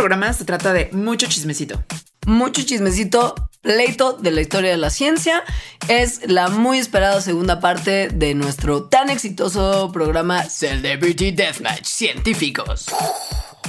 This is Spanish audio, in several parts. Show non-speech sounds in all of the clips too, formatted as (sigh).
programa se trata de mucho chismecito. Mucho chismecito, pleito de la historia de la ciencia. Es la muy esperada segunda parte de nuestro tan exitoso programa Celebrity Deathmatch Científicos.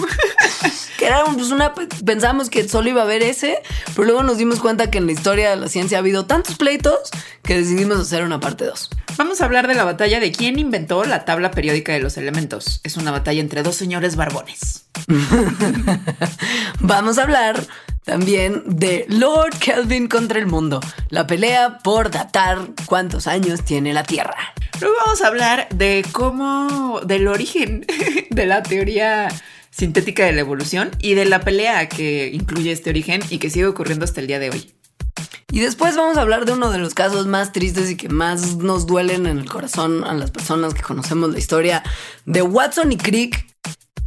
(laughs) que era pues, una. Pensamos que solo iba a haber ese, pero luego nos dimos cuenta que en la historia de la ciencia ha habido tantos pleitos que decidimos hacer una parte 2. Vamos a hablar de la batalla de quién inventó la tabla periódica de los elementos. Es una batalla entre dos señores barbones. (laughs) Vamos a hablar también de Lord Kelvin contra el mundo, la pelea por datar cuántos años tiene la Tierra. Luego vamos a hablar de cómo, del origen (laughs) de la teoría sintética de la evolución y de la pelea que incluye este origen y que sigue ocurriendo hasta el día de hoy. Y después vamos a hablar de uno de los casos más tristes y que más nos duelen en el corazón a las personas que conocemos la historia de Watson y Crick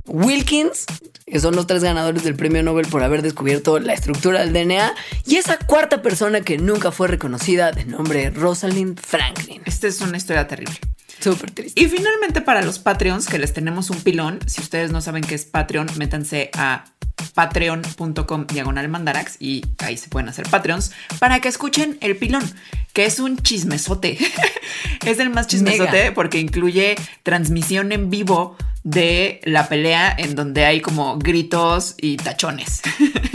Wilkins, que son los tres ganadores del premio Nobel por haber descubierto la estructura del DNA, y esa cuarta persona que nunca fue reconocida de nombre Rosalind Franklin. Esta es una historia terrible. Súper triste. Y finalmente para los Patreons, que les tenemos un pilón, si ustedes no saben qué es Patreon, métanse a patreon.com diagonal mandarax y ahí se pueden hacer Patreons para que escuchen el pilón, que es un chismesote. (laughs) es el más chismesote porque incluye transmisión en vivo de la pelea en donde hay como gritos y tachones. (laughs)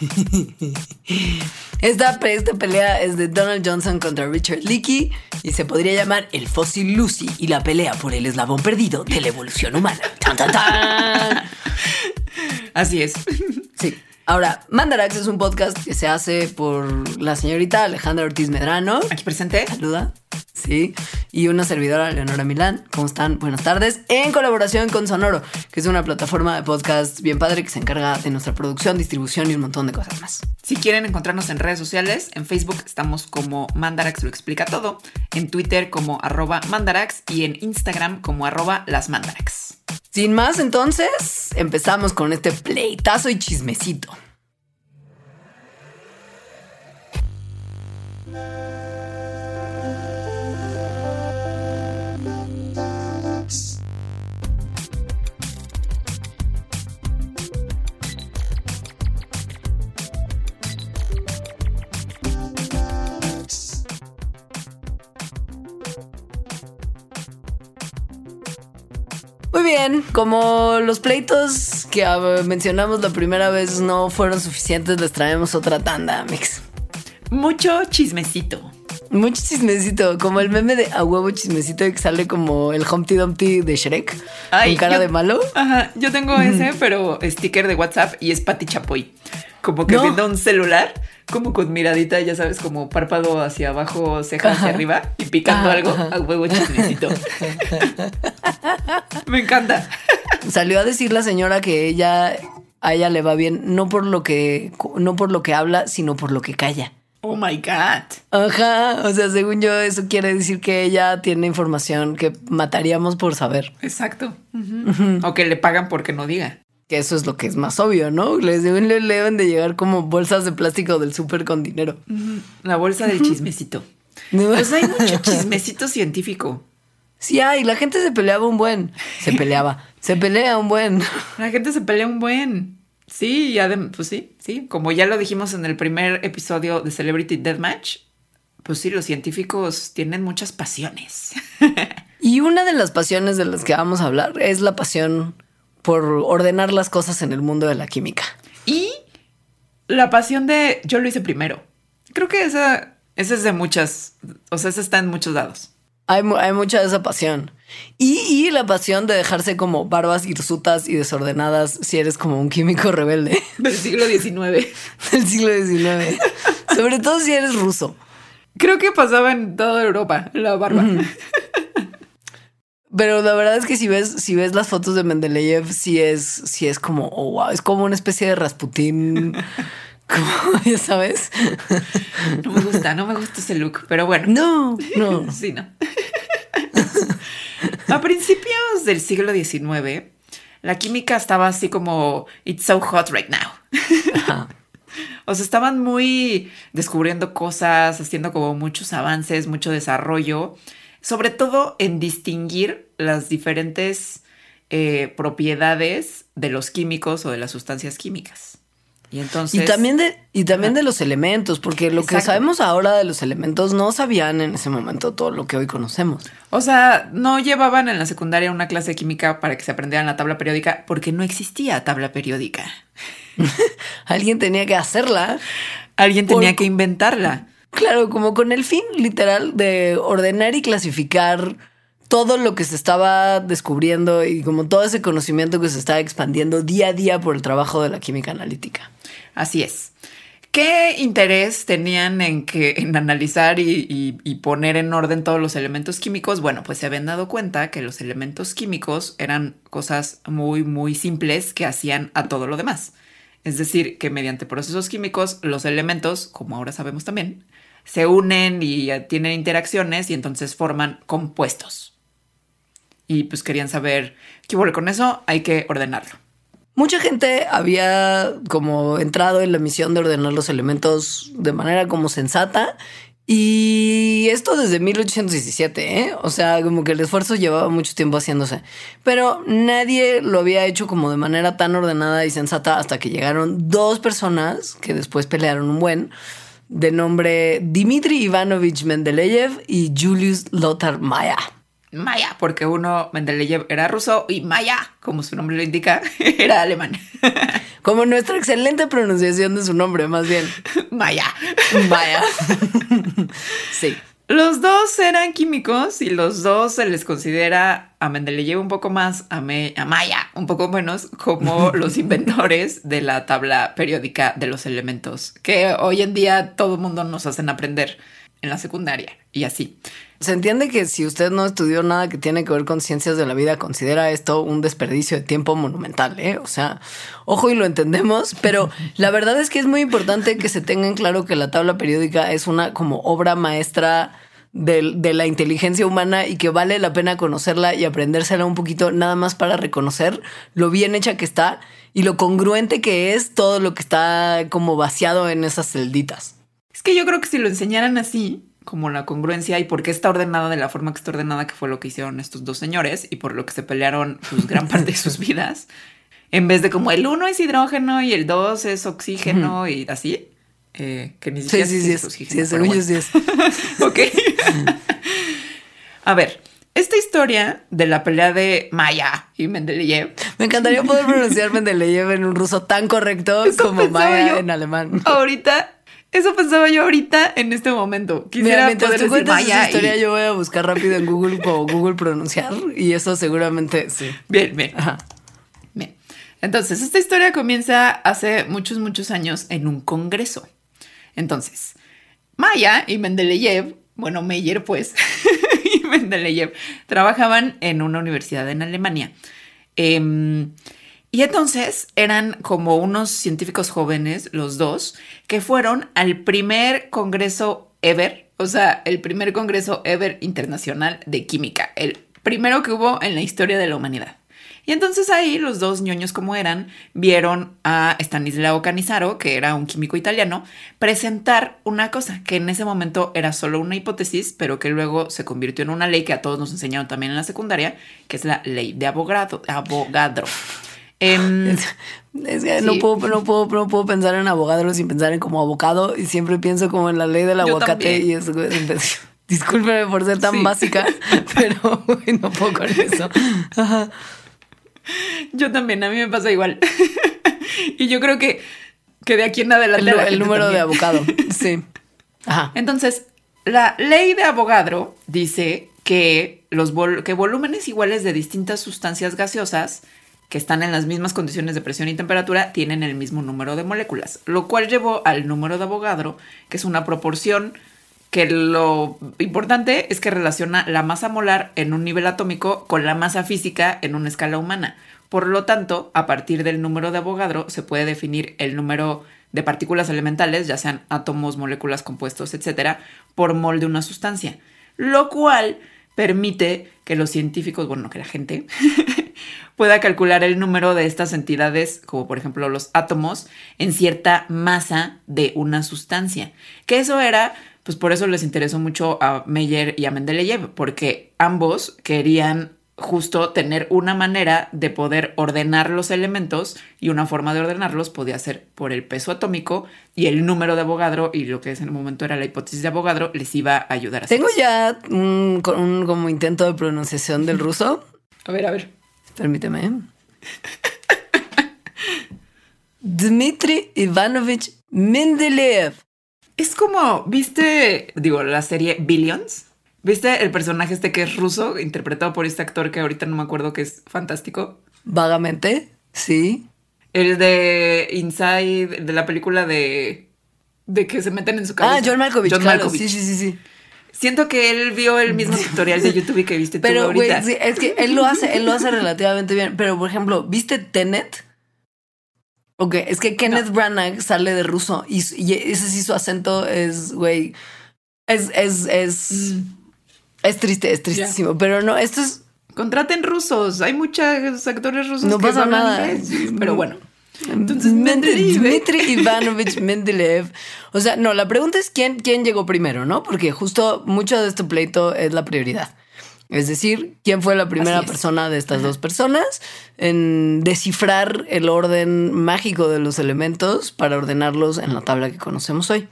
(laughs) Esta, esta, pelea es de Donald Johnson contra Richard Leakey y se podría llamar El fósil Lucy y la pelea por el eslabón perdido de la evolución humana. (laughs) Así es. Sí. Ahora, Mandarax es un podcast que se hace por la señorita Alejandra Ortiz Medrano. Aquí presente. Saluda. Sí. Y una servidora, Leonora Milán. ¿Cómo están? Buenas tardes. En colaboración con Sonoro, que es una plataforma de podcast bien padre que se encarga de nuestra producción, distribución y un montón de cosas más. Si quieren encontrarnos en redes sociales, en Facebook estamos como Mandarax lo explica todo, en Twitter como arroba Mandarax y en Instagram como arroba las Mandarax. Sin más, entonces, empezamos con este pleitazo y chismecito. Muy bien, como los pleitos que ah, mencionamos la primera vez no fueron suficientes, les traemos otra tanda, Mix. Mucho chismecito. Mucho chismecito, como el meme de a huevo chismecito que sale como el Humpty Dumpty de Shrek. Ay, cara de malo. Ajá, yo tengo ese, pero sticker de WhatsApp y es Pati Chapoy. Como que viendo un celular, como con miradita, ya sabes, como párpado hacia abajo, ceja hacia arriba y picando algo a huevo chismecito. Me encanta. Salió a decir la señora que ella a ella le va bien no por lo que no por lo que habla, sino por lo que calla. Oh my God. Ajá. O sea, según yo, eso quiere decir que ella tiene información que mataríamos por saber. Exacto. O que le pagan porque no diga. Que eso es lo que es más obvio, ¿no? Les deben, le deben de llegar como bolsas de plástico del súper con dinero. La bolsa del chismecito. Pues hay mucho (laughs) chismecito científico. Sí hay, la gente se peleaba un buen. Se peleaba. se pelea un buen. La gente se pelea un buen. Sí, ya pues sí, sí. Como ya lo dijimos en el primer episodio de Celebrity Deathmatch, pues sí, los científicos tienen muchas pasiones. (laughs) y una de las pasiones de las que vamos a hablar es la pasión por ordenar las cosas en el mundo de la química. Y la pasión de yo lo hice primero. Creo que esa, esa es de muchas, o sea, esa está en muchos lados. Hay, hay mucha de esa pasión. Y, la pasión de dejarse como barbas hirsutas y desordenadas si eres como un químico rebelde. (laughs) Del siglo XIX. (laughs) Del siglo XIX. Sobre todo si eres ruso. Creo que pasaba en toda Europa la barba. (laughs) Pero la verdad es que si ves, si ves las fotos de Mendeleev, sí es, sí es como, oh, wow, es como una especie de Rasputín. (laughs) como, ya sabes. No me gusta, no me gusta ese look, pero bueno. No, no. (laughs) sí, no. A principios del siglo XIX, la química estaba así como, it's so hot right now. O sea, estaban muy descubriendo cosas, haciendo como muchos avances, mucho desarrollo, sobre todo en distinguir las diferentes eh, propiedades de los químicos o de las sustancias químicas. Y entonces. Y también de, y también de los elementos, porque lo que sabemos ahora de los elementos no sabían en ese momento todo lo que hoy conocemos. O sea, no llevaban en la secundaria una clase de química para que se aprendieran la tabla periódica porque no existía tabla periódica. (laughs) Alguien tenía que hacerla. Alguien tenía Por- que inventarla. Claro, como con el fin literal de ordenar y clasificar todo lo que se estaba descubriendo y como todo ese conocimiento que se estaba expandiendo día a día por el trabajo de la química analítica. Así es. ¿Qué interés tenían en que en analizar y, y- y poner en orden todos los elementos químicos? Bueno, pues se habían dado cuenta que los elementos químicos eran cosas muy, muy simples que hacían a todo lo demás. Es decir, que mediante procesos químicos los elementos, como ahora sabemos también, se unen y eh, tienen interacciones y entonces forman compuestos. Y pues querían saber qué hubo con eso, hay que ordenarlo. Mucha gente había como entrado en la misión de ordenar los elementos de manera como sensata y esto desde 1817, ¿eh? O sea, como que el esfuerzo llevaba mucho tiempo haciéndose, pero nadie lo había hecho como de manera tan ordenada y sensata hasta que llegaron dos personas que después pelearon un buen de nombre Dmitry Ivanovich Mendeleev y Julius Lothar Maya. Maya, porque uno, Mendeleev, era ruso y Maya, como su nombre lo indica, (laughs) era alemán. (laughs) Como nuestra excelente pronunciación de su nombre, más bien. Maya. Maya. (laughs) sí. Los dos eran químicos y los dos se les considera a Mendeleev un poco más, a, Me- a Maya un poco menos, como (laughs) los inventores de la tabla periódica de los elementos, que hoy en día todo el mundo nos hacen aprender en la secundaria y así. Se entiende que si usted no estudió nada que tiene que ver con ciencias de la vida, considera esto un desperdicio de tiempo monumental, ¿eh? O sea, ojo y lo entendemos, pero la verdad es que es muy importante que se tengan claro que la tabla periódica es una como obra maestra del- de, la inteligencia humana y que vale la pena conocerla y aprendérsela un poquito nada más para reconocer lo bien hecha que está y lo congruente que es todo lo que está como vaciado en esas celditas. Es que yo creo que si lo enseñaran así, como la congruencia y por qué está ordenada de la forma que está ordenada, que fue lo que hicieron estos dos señores y por lo que se pelearon pues, gran parte de sus (laughs) vidas, en vez de como el uno es hidrógeno y el dos es oxígeno y así, eh, que ni Sí, siquiera sí, sí, si es, oxígeno, sí, yo bueno. sí es. (laughs) Ok. A ver, esta historia de la pelea de Maya y Mendeleev Me encantaría poder pronunciar Mendeleev en un ruso tan correcto Eso como Maya en alemán. ahorita, eso pensaba yo ahorita en este momento. Mira, Quisiera mientras poder tú decir Maya historia, y- yo voy a buscar rápido en Google como Google pronunciar y eso seguramente sí. Bien, bien. Ajá. Bien. Entonces, esta historia comienza hace muchos, muchos años en un congreso. Entonces, Maya y Mendeleev, bueno, Meyer, pues, (laughs) y Mendeleev trabajaban en una universidad en Alemania. Em, y entonces eran como unos científicos jóvenes, los dos, que fueron al primer congreso ever, o sea, el primer congreso ever internacional de química, el primero que hubo en la historia de la humanidad. Y entonces ahí los dos ñoños como eran vieron a Stanislao Canizaro, que era un químico italiano, presentar una cosa que en ese momento era solo una hipótesis, pero que luego se convirtió en una ley que a todos nos enseñaron también en la secundaria, que es la ley de abogado. Em, Es que no, puedo, no, puedo, no puedo pensar en abogado sin pensar en como abogado y siempre pienso como en la ley del Yo aguacate también. y eso. (laughs) Discúlpeme por ser tan Sí. básica, (laughs) pero uy, no puedo con eso. Ajá. yo también, a mí me pasa igual. (laughs) y yo creo que, que de aquí en El, adelante. la el número de abogado. Sí. Ajá. Entonces, la ley de Avogadro dice que los vol- que volúmenes iguales de distintas sustancias gaseosas que están en las mismas condiciones de presión y temperatura tienen el mismo número de moléculas, lo cual llevó al número de Avogadro, que es una proporción que lo importante es que relaciona la masa molar en un nivel atómico con la masa física en una escala humana. Por lo tanto, a partir del número de Avogadro se puede definir el número de partículas elementales, ya sean átomos, moléculas, compuestos, etcétera, por mol de una sustancia, lo cual permite que los científicos, bueno, que la gente (laughs) pueda calcular el número de estas entidades, como por ejemplo los átomos, en cierta masa de una sustancia. Que eso era, pues por eso les interesó mucho a Meyer y a Mendeleev, porque ambos querían justo tener una manera de poder ordenar los elementos y una forma de ordenarlos podía ser por el peso atómico y el número de Avogadro y lo que en el momento era la hipótesis de Avogadro les iba a ayudar a Tengo ya un, un como intento de pronunciación del ruso. A ver, a ver. Permíteme. Dmitry Ivanovich Mendeleev. Es como, ¿viste, digo, la serie Billions? ¿Viste el personaje este que es ruso, interpretado por este actor que ahorita no me acuerdo que es fantástico? Vagamente, sí. El de Inside, de la película de, de que se meten en su cabeza. Ah, John Malkovich. John claro. Malkovich. Sí, sí, sí, sí. Siento que él vio el mismo (laughs) tutorial de YouTube que viste tú Pero, güey, ahorita. sí, es que él lo hace, él lo hace relativamente bien. Pero, por ejemplo, ¿viste Tenet? Ok, es que Kenneth Branagh sale de ruso y, y ese sí su acento es, güey, es, es, es, Mm. es triste, es tristísimo. Pero no, esto es, Contraten rusos. Hay muchos actores rusos No que pasa nada. inglés. Pero bueno. Entonces, Mendeleev. Dmitry Ivanovich Mendeleev. O sea, no, la pregunta es quién, quién llegó primero, ¿no? Porque justo mucho de este pleito es la prioridad. Es decir, quién fue la primera persona de estas dos personas en descifrar el orden mágico de los elementos para ordenarlos en la tabla que conocemos hoy.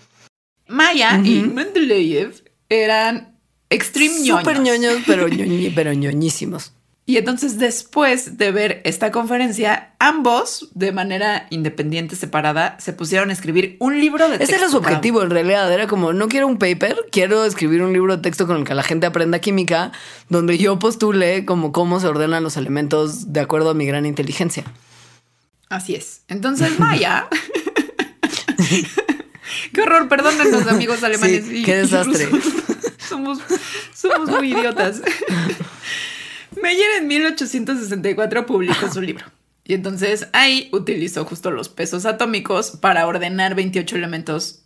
Maya y. Mendeleev eran extreme ñoños. Súper ñoños, pero, (laughs) ñoñi- pero ñoñísimos. Y entonces después de ver esta conferencia, ambos, de manera independiente, separada, se pusieron a escribir un libro de texto. Ese era su objetivo en realidad. Era como, no quiero un paper, quiero escribir un libro de texto con el que la gente aprenda química, donde yo postule como cómo se ordenan los elementos de acuerdo a mi gran inteligencia. Así es. Entonces Maya... (laughs) Qué horror, perdónenos amigos alemanes. Sí, y- qué desastre. somos muy idiotas. (laughs) Meyer en 1864 publicó su libro. Y entonces ahí utilizó justo los pesos atómicos para ordenar 28 elementos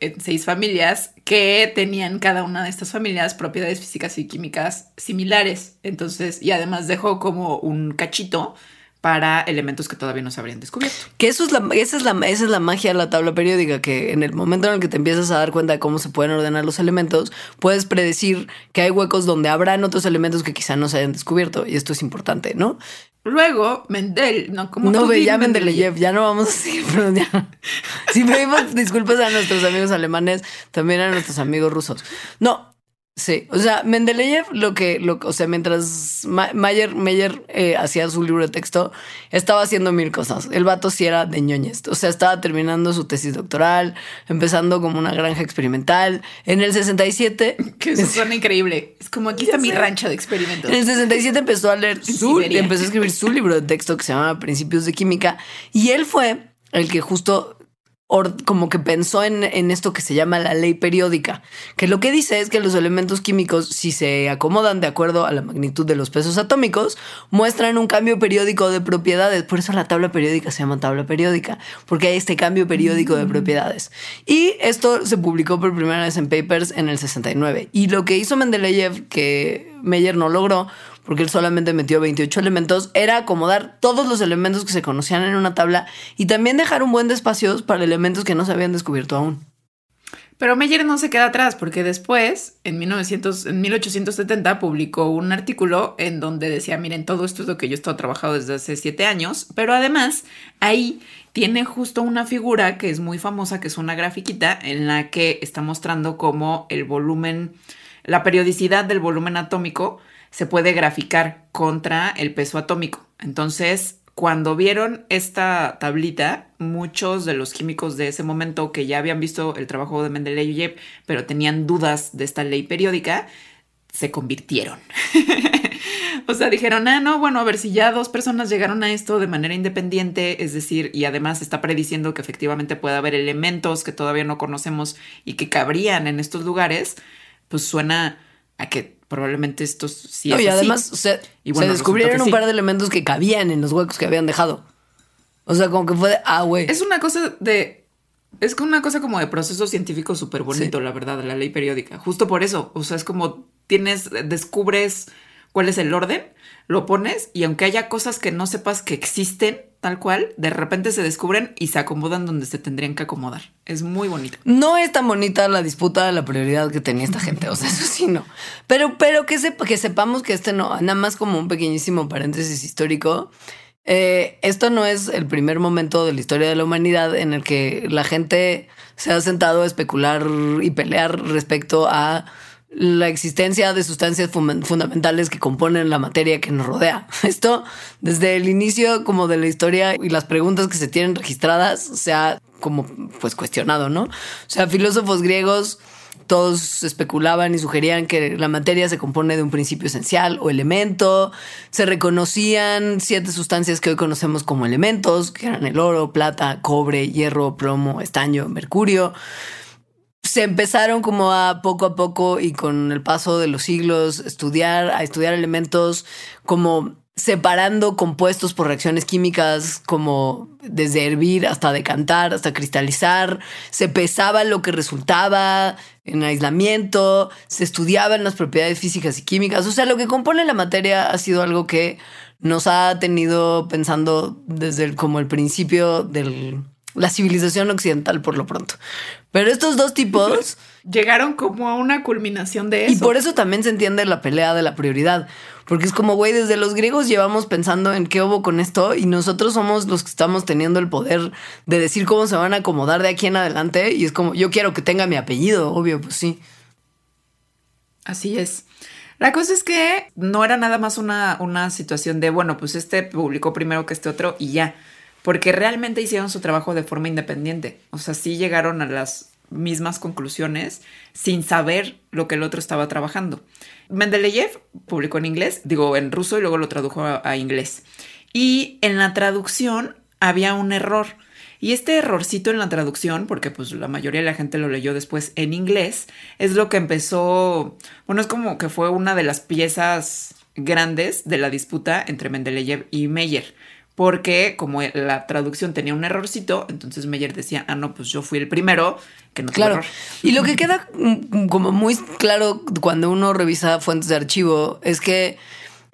en seis familias que tenían cada una de estas familias propiedades físicas y químicas similares. Entonces, y además dejó como un cachito para elementos que todavía no se habrían descubierto. Que eso es la, esa, es la, esa es la magia de la tabla periódica, que en el momento en el que te empiezas a dar cuenta de cómo se pueden ordenar los elementos, puedes predecir que hay huecos donde habrán otros elementos que quizá no se hayan descubierto. Y esto es importante, ¿no? Luego, Mendel, no como No, ve, ya Mendeleev, ya no vamos a seguir, pero ya. Si pedimos disculpas a nuestros amigos alemanes, también a nuestros amigos rusos. No, sí, o sea, Mendeleev, lo que, lo, o sea, mientras Ma- Mayer, Meyer eh, hacía su libro de texto, estaba haciendo mil cosas. El vato sí era de ñoñez, o sea, estaba terminando su tesis doctoral, empezando como una granja experimental. En el 67, (laughs) Que eso (laughs) suena increíble. Es como aquí está mi rancho de experimentos. en el 67 empezó a leer (laughs) su, empezó a escribir su libro de texto que se llama Principios de Química y él fue el que justo como que pensó en, en esto que se llama la ley periódica, que lo que dice es que los elementos químicos, si se acomodan de acuerdo a la magnitud de los pesos atómicos, muestran un cambio periódico de propiedades. Por eso la tabla periódica se llama tabla periódica, porque hay este cambio periódico de propiedades. Y esto se publicó por primera vez en papers en el 69. Y lo que hizo Mendeleev, que Meyer no logró, porque él solamente metió 28 elementos, era acomodar todos los elementos que se conocían en una tabla y también dejar un buen de espacios para elementos que no se habían descubierto aún. Pero Meyer no se queda atrás porque después, en, 1900, en 1870, publicó un artículo en donde decía, miren, todo esto es lo que yo he estado trabajando desde hace siete años, pero además ahí tiene justo una figura que es muy famosa, que es una grafiquita en la que está mostrando cómo el volumen, la periodicidad del volumen atómico se puede graficar contra el peso atómico. Entonces, cuando vieron esta tablita, muchos de los químicos de ese momento que ya habían visto el trabajo de Mendeleev, pero tenían dudas de esta ley periódica, se convirtieron. (laughs) o sea, dijeron, ah, no, bueno, a ver si ya dos personas llegaron a esto de manera independiente, es decir, y además está prediciendo que efectivamente puede haber elementos que todavía no conocemos y que cabrían en estos lugares, pues suena a que probablemente estos sí No, es y así. además o sea, Y bueno, se descubrieron un sí. par de elementos que cabían en los huecos que habían dejado. O sea, como que fue de, ah, güey. Es una cosa de. Es una cosa como de proceso científico súper bonito, la verdad, la ley periódica. Justo por eso. O sea, es como tienes, descubres cuál es el orden, lo pones y aunque haya cosas que no sepas que existen tal cual, de repente se descubren y se acomodan donde se tendrían que acomodar. Es muy bonito. No es tan bonita la disputa de la prioridad que tenía esta gente, o sea, eso sí no. Pero, pero que, que sepamos que este no, nada más como un pequeñísimo paréntesis histórico. Eh, esto no es el primer momento de la historia de la humanidad en el que la gente se ha sentado a especular y pelear respecto a la existencia de sustancias fundamentales que componen la materia que nos rodea. (laughs) Esto, desde el inicio como de la historia y las preguntas que se tienen registradas, se ha como pues cuestionado, ¿no? O sea, filósofos griegos todos especulaban y sugerían que la materia se compone de un principio esencial o elemento. Se reconocían siete sustancias que hoy conocemos como elementos, que eran el oro, plata, cobre, hierro, plomo, estaño, mercurio se empezaron como a poco a poco y con el paso de los siglos estudiar, a estudiar elementos como separando compuestos por reacciones químicas como desde hervir hasta decantar, hasta cristalizar, se pesaba lo que resultaba en aislamiento, se estudiaban las propiedades físicas y químicas, o sea, lo que compone la materia ha sido algo que nos ha tenido pensando desde como el principio del la civilización occidental por lo pronto. Pero estos dos tipos llegaron como a una culminación de eso. Y por eso también se entiende la pelea de la prioridad. Porque es como, güey, desde los griegos llevamos pensando en qué hubo con esto y nosotros somos los que estamos teniendo el poder de decir cómo se van a acomodar de aquí en adelante. Y es como, yo quiero que tenga mi apellido, obvio, pues sí. Así es. La cosa es que no era nada más una, una situación de, bueno, pues este publicó primero que este otro y ya porque realmente hicieron su trabajo de forma independiente. O sea, sí llegaron a las mismas conclusiones sin saber lo que el otro estaba trabajando. Mendeleev publicó en inglés, digo en ruso y luego lo tradujo a, inglés. Y en la traducción había un error. Y este errorcito en la traducción, porque pues la mayoría de la gente lo leyó después en inglés, es lo que empezó, bueno, es como que fue una de las piezas grandes de la disputa entre Mendeleev y Meyer porque como la traducción tenía un errorcito, entonces Meyer decía, ah, no, pues yo fui el primero que no Claro. Y lo que queda mm, como muy claro cuando uno revisa fuentes de archivo es que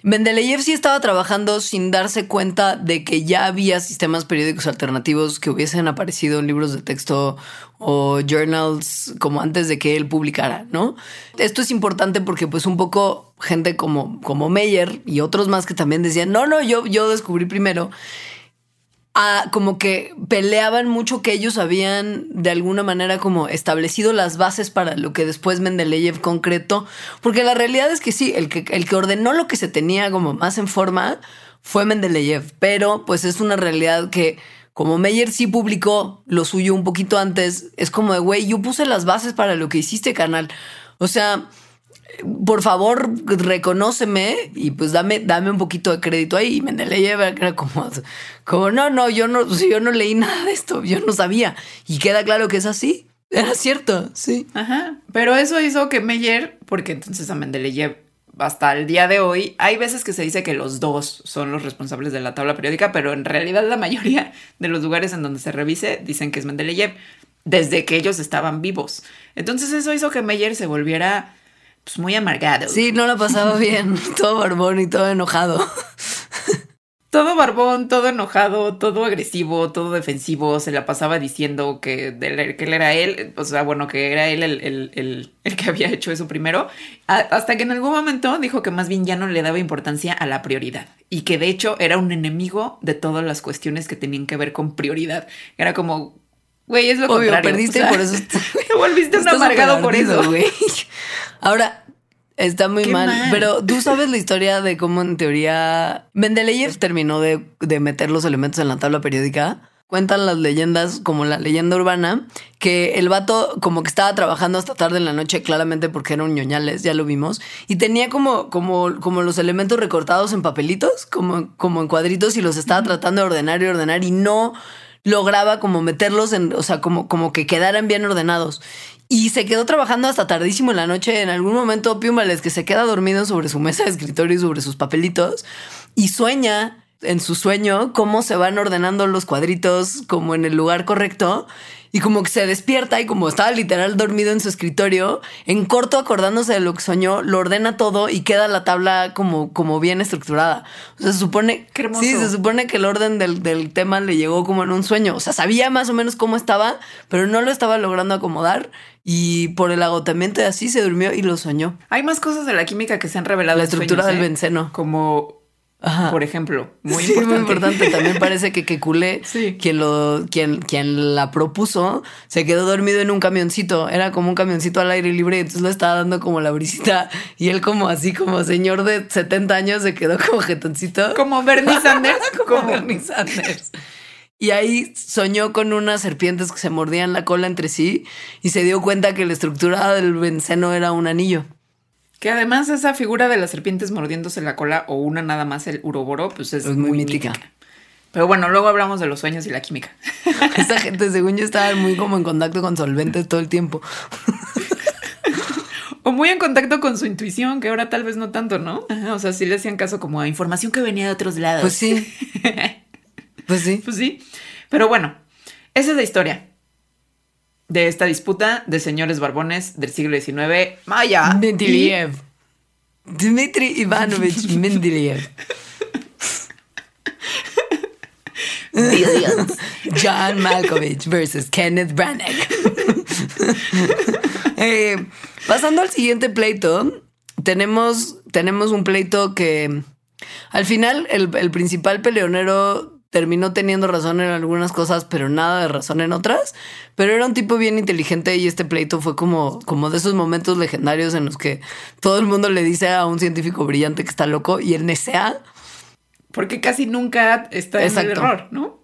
Mendeleev sí estaba trabajando sin darse cuenta de que ya había sistemas periódicos alternativos que hubiesen aparecido en libros de texto o journals como antes de que él publicara, ¿no? Esto es importante porque pues un poco gente como, como Meyer y otros más que también decían, no, no, yo, yo descubrí primero como que peleaban mucho que ellos habían de alguna manera como establecido las bases para lo que después Mendeleev concretó, porque la realidad es que sí, el que, el que ordenó lo que se tenía como más en forma fue Mendeleev, pero pues es una realidad que como Meyer sí publicó lo suyo un poquito antes, es como de, güey, yo puse las bases para lo que hiciste, canal. O sea, por favor, reconóceme y pues dame, dame un poquito de crédito ahí. Y Mendeleev era como, como, no, no, yo no, yo no leí nada de esto, yo no sabía. Y queda claro que es así. Era cierto, sí. Ajá. Pero eso hizo que Meyer, porque entonces a Mendeleev hasta el día de hoy, hay veces que se dice que los dos son los responsables de la tabla periódica, pero en realidad la mayoría de los lugares en donde se revise dicen que es Mendeleev desde que ellos estaban vivos. Entonces eso hizo que Meyer se volviera pues, muy amargado. Sí, no lo pasaba (laughs) bien, todo barbón y todo enojado. Todo barbón, todo enojado, todo agresivo, todo defensivo, se la pasaba diciendo que, que él era él, o sea, bueno, que era él el, que había hecho eso primero, hasta que en algún momento dijo que más bien ya no le daba importancia a la prioridad y que de hecho era un enemigo de todas las cuestiones que tenían que ver con prioridad. Era como, güey, es lo Obvio, contrario. perdiste por eso. (laughs) Te volviste un amargado por eso. güey. (laughs) Ahora, está muy mal, Pero tú sabes la (laughs) historia de cómo en teoría Mendeleev terminó de, meter los elementos en la tabla periódica. Cuentan las leyendas, como la leyenda urbana, que el vato como que estaba trabajando hasta tarde en la noche, claramente porque eran ñoñales, ya lo vimos, y tenía como, como, como los elementos recortados en papelitos, como, como en cuadritos, y los estaba tratando de ordenar y ordenar, y no lograba como meterlos en, o sea, como, como que quedaran bien ordenados. Y se quedó trabajando hasta tardísimo en la noche. En algún momento, Piumales, que se queda dormido sobre su mesa de escritorio y sobre sus papelitos, y sueña en su sueño cómo se van ordenando los cuadritos como en el lugar correcto y como que se despierta y como estaba literal dormido en su escritorio, en corto acordándose de lo que soñó, lo ordena todo y queda la tabla como, como bien estructurada. O sea, se supone, sí, se supone que el orden del, del tema le llegó como en un sueño. O sea, sabía más o menos cómo estaba, pero no lo estaba logrando acomodar y por el agotamiento de así se durmió y lo soñó. Hay más cosas de la química que se han revelado. La en estructura sueños, del ¿eh? benceno. Como, Ajá. por ejemplo, muy Sí, importante. muy importante. También parece que Kekulé, (laughs) Sí. quien, lo, quien, quien la propuso, se quedó dormido en un camioncito. Era como un camioncito al aire libre, y entonces lo estaba dando como la brisita. Y él, como así, como señor de 70 años, se quedó como jetoncito. Como Bernie (laughs) Sanders. como Bernie Sanders. Y ahí soñó con unas serpientes que se mordían la cola entre sí y se dio cuenta que la estructura del benceno era un anillo. Que además esa figura de las serpientes mordiéndose la cola o una nada más el uroboro, pues es, Es muy muy, mítica. mítica. Pero bueno, luego hablamos de los sueños y la química. (laughs) Esa gente, según yo, estaba muy como en contacto con solventes todo el tiempo. (laughs) O muy en contacto con su intuición, que ahora tal vez no tanto, ¿no? Ajá, o sea, sí le hacían caso como a información que venía de otros lados. Pues sí. (laughs) Pues sí. Pues sí. Pero bueno, esa es la historia de esta disputa de señores barbones del siglo XIX. Maya. Mendeleev. Dmitry Ivanovich (laughs) Mendeleev. Billions. (laughs) John Malkovich versus Kenneth Branagh. (laughs) Eh, pasando al siguiente pleito, tenemos, tenemos un pleito que al final el, el principal peleonero terminó teniendo razón en algunas cosas, pero nada de razón en otras. Pero era un tipo bien inteligente y este pleito fue como, como de esos momentos legendarios en los que todo el mundo le dice a un científico brillante que está loco y él nesea. Porque casi nunca está en el error, ¿no?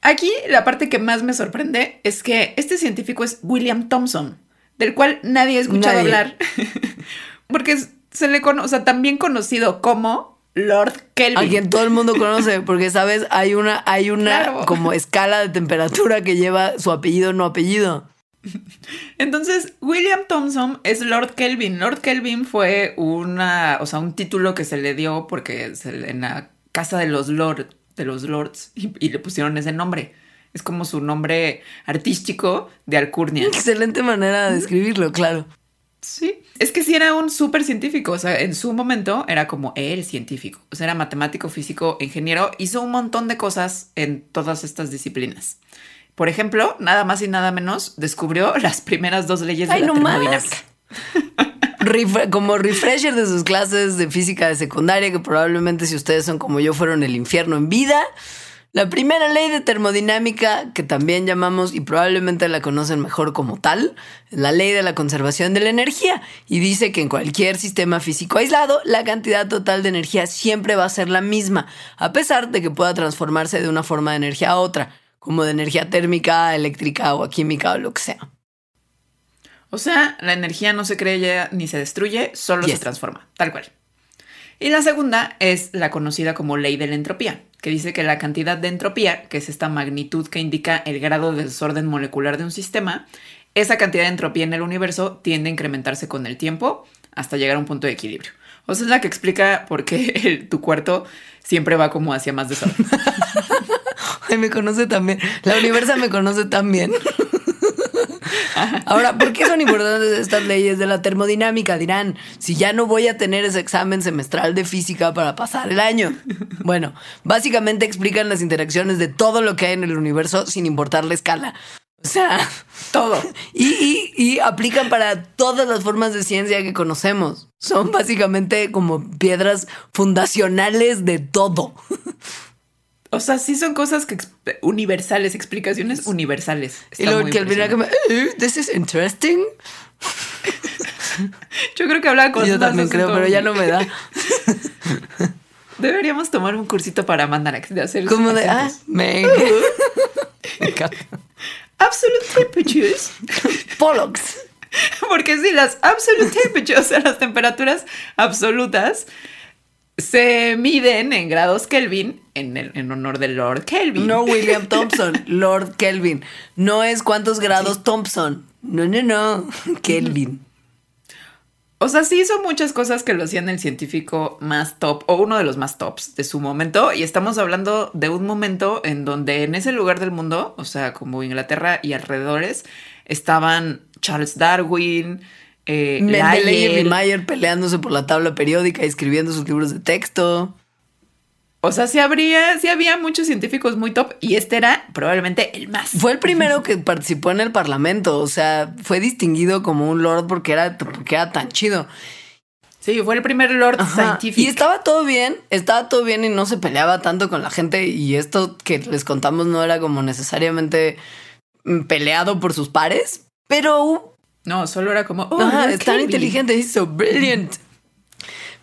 Aquí la parte que más me sorprende es que este científico es William Thomson, del cual nadie ha escuchado Nadie. hablar. (laughs) Porque se le conoce, o sea, también conocido como Lord Kelvin. A quien todo el mundo conoce, porque sabes, hay una, hay una Claro. como escala de temperatura que lleva su apellido no apellido. Entonces, William Thomson es Lord Kelvin. Lord Kelvin fue una, o sea, un título que se le dio porque se le- en la casa de los Lord, de los Lords, y, y le pusieron ese nombre. Es como su nombre artístico de alcurnia. Excelente manera de describirlo, claro. Sí. Es que sí era un súper científico. O sea, en su momento era como el científico. O sea, era matemático, físico, ingeniero. Hizo un montón de cosas en todas estas disciplinas. Por ejemplo, nada más y nada menos, descubrió (laughs) las primeras dos leyes de la no más. termodinámica. Refre- como refresher de sus clases de física de secundaria, que probablemente si ustedes son como yo fueron el infierno en vida. La primera ley de termodinámica, que también llamamos y probablemente la conocen mejor como tal, es la ley de la conservación de la energía. Y dice que en cualquier sistema físico aislado, la cantidad total de energía siempre va a ser la misma, a pesar de que pueda transformarse de una forma de energía a otra, como de energía térmica, eléctrica o química o lo que sea. O sea, la energía no se crea ni se destruye, solo Yes. se transforma, tal cual. Y la segunda es la conocida como ley de la entropía, que dice que la cantidad de entropía, que es esta magnitud que indica el grado de desorden molecular de un sistema, esa cantidad de entropía en el universo tiende a incrementarse con el tiempo hasta llegar a un punto de equilibrio. O sea, es la que explica por qué (laughs) el- tu cuarto siempre va como hacia más desorden. (laughs) Ay, me conoce también. La universa me conoce también. (laughs) (laughs) Ahora, ¿por qué son importantes estas leyes de la termodinámica? Dirán, si ya no voy a tener ese examen semestral de física para pasar el año. Bueno, básicamente explican las interacciones de todo lo que hay en el universo sin importar la escala. O sea, Todo. y, y- y aplican para todas las formas de ciencia que conocemos. Son básicamente como piedras fundacionales de todo. O sea, sí son cosas que universales, explicaciones universales. Y luego que al final me, "Eh, this is interesting. Yo creo que hablaba con Yo también creo, pero ya no me da. (laughs) Deberíamos tomar un cursito para Mandarax de hacer Como de, ah, me, me (laughs) encanta. Absolute temperatures. (laughs) Pollux. Porque sí, las absolute temperatures, o sea, las temperaturas absolutas, se miden en grados Kelvin en, el- en honor de Lord Kelvin. No William (laughs) Thompson, Lord Kelvin. No es cuántos grados Thompson. No, no, no. Kelvin. O sea, sí hizo muchas cosas que lo hacían el científico más top o uno de los más tops de su momento. Y estamos hablando de un momento en donde en ese lugar del mundo, o sea, como Inglaterra y alrededores, estaban Charles Darwin, eh, Mendeleev y Mayer peleándose por la tabla periódica y escribiendo sus libros de texto. O sea, sí habría, sí había muchos científicos muy top y este era probablemente el más. Fue el primero que participó en el parlamento, o sea, fue distinguido como un lord porque era, porque era tan chido. Sí, fue el primer lord científico. Y estaba todo bien, estaba todo bien y no se peleaba tanto con la gente y esto que les contamos no era como necesariamente mm, peleado por sus pares, pero... No, solo era como, oh, es tan inteligente, es so brilliant.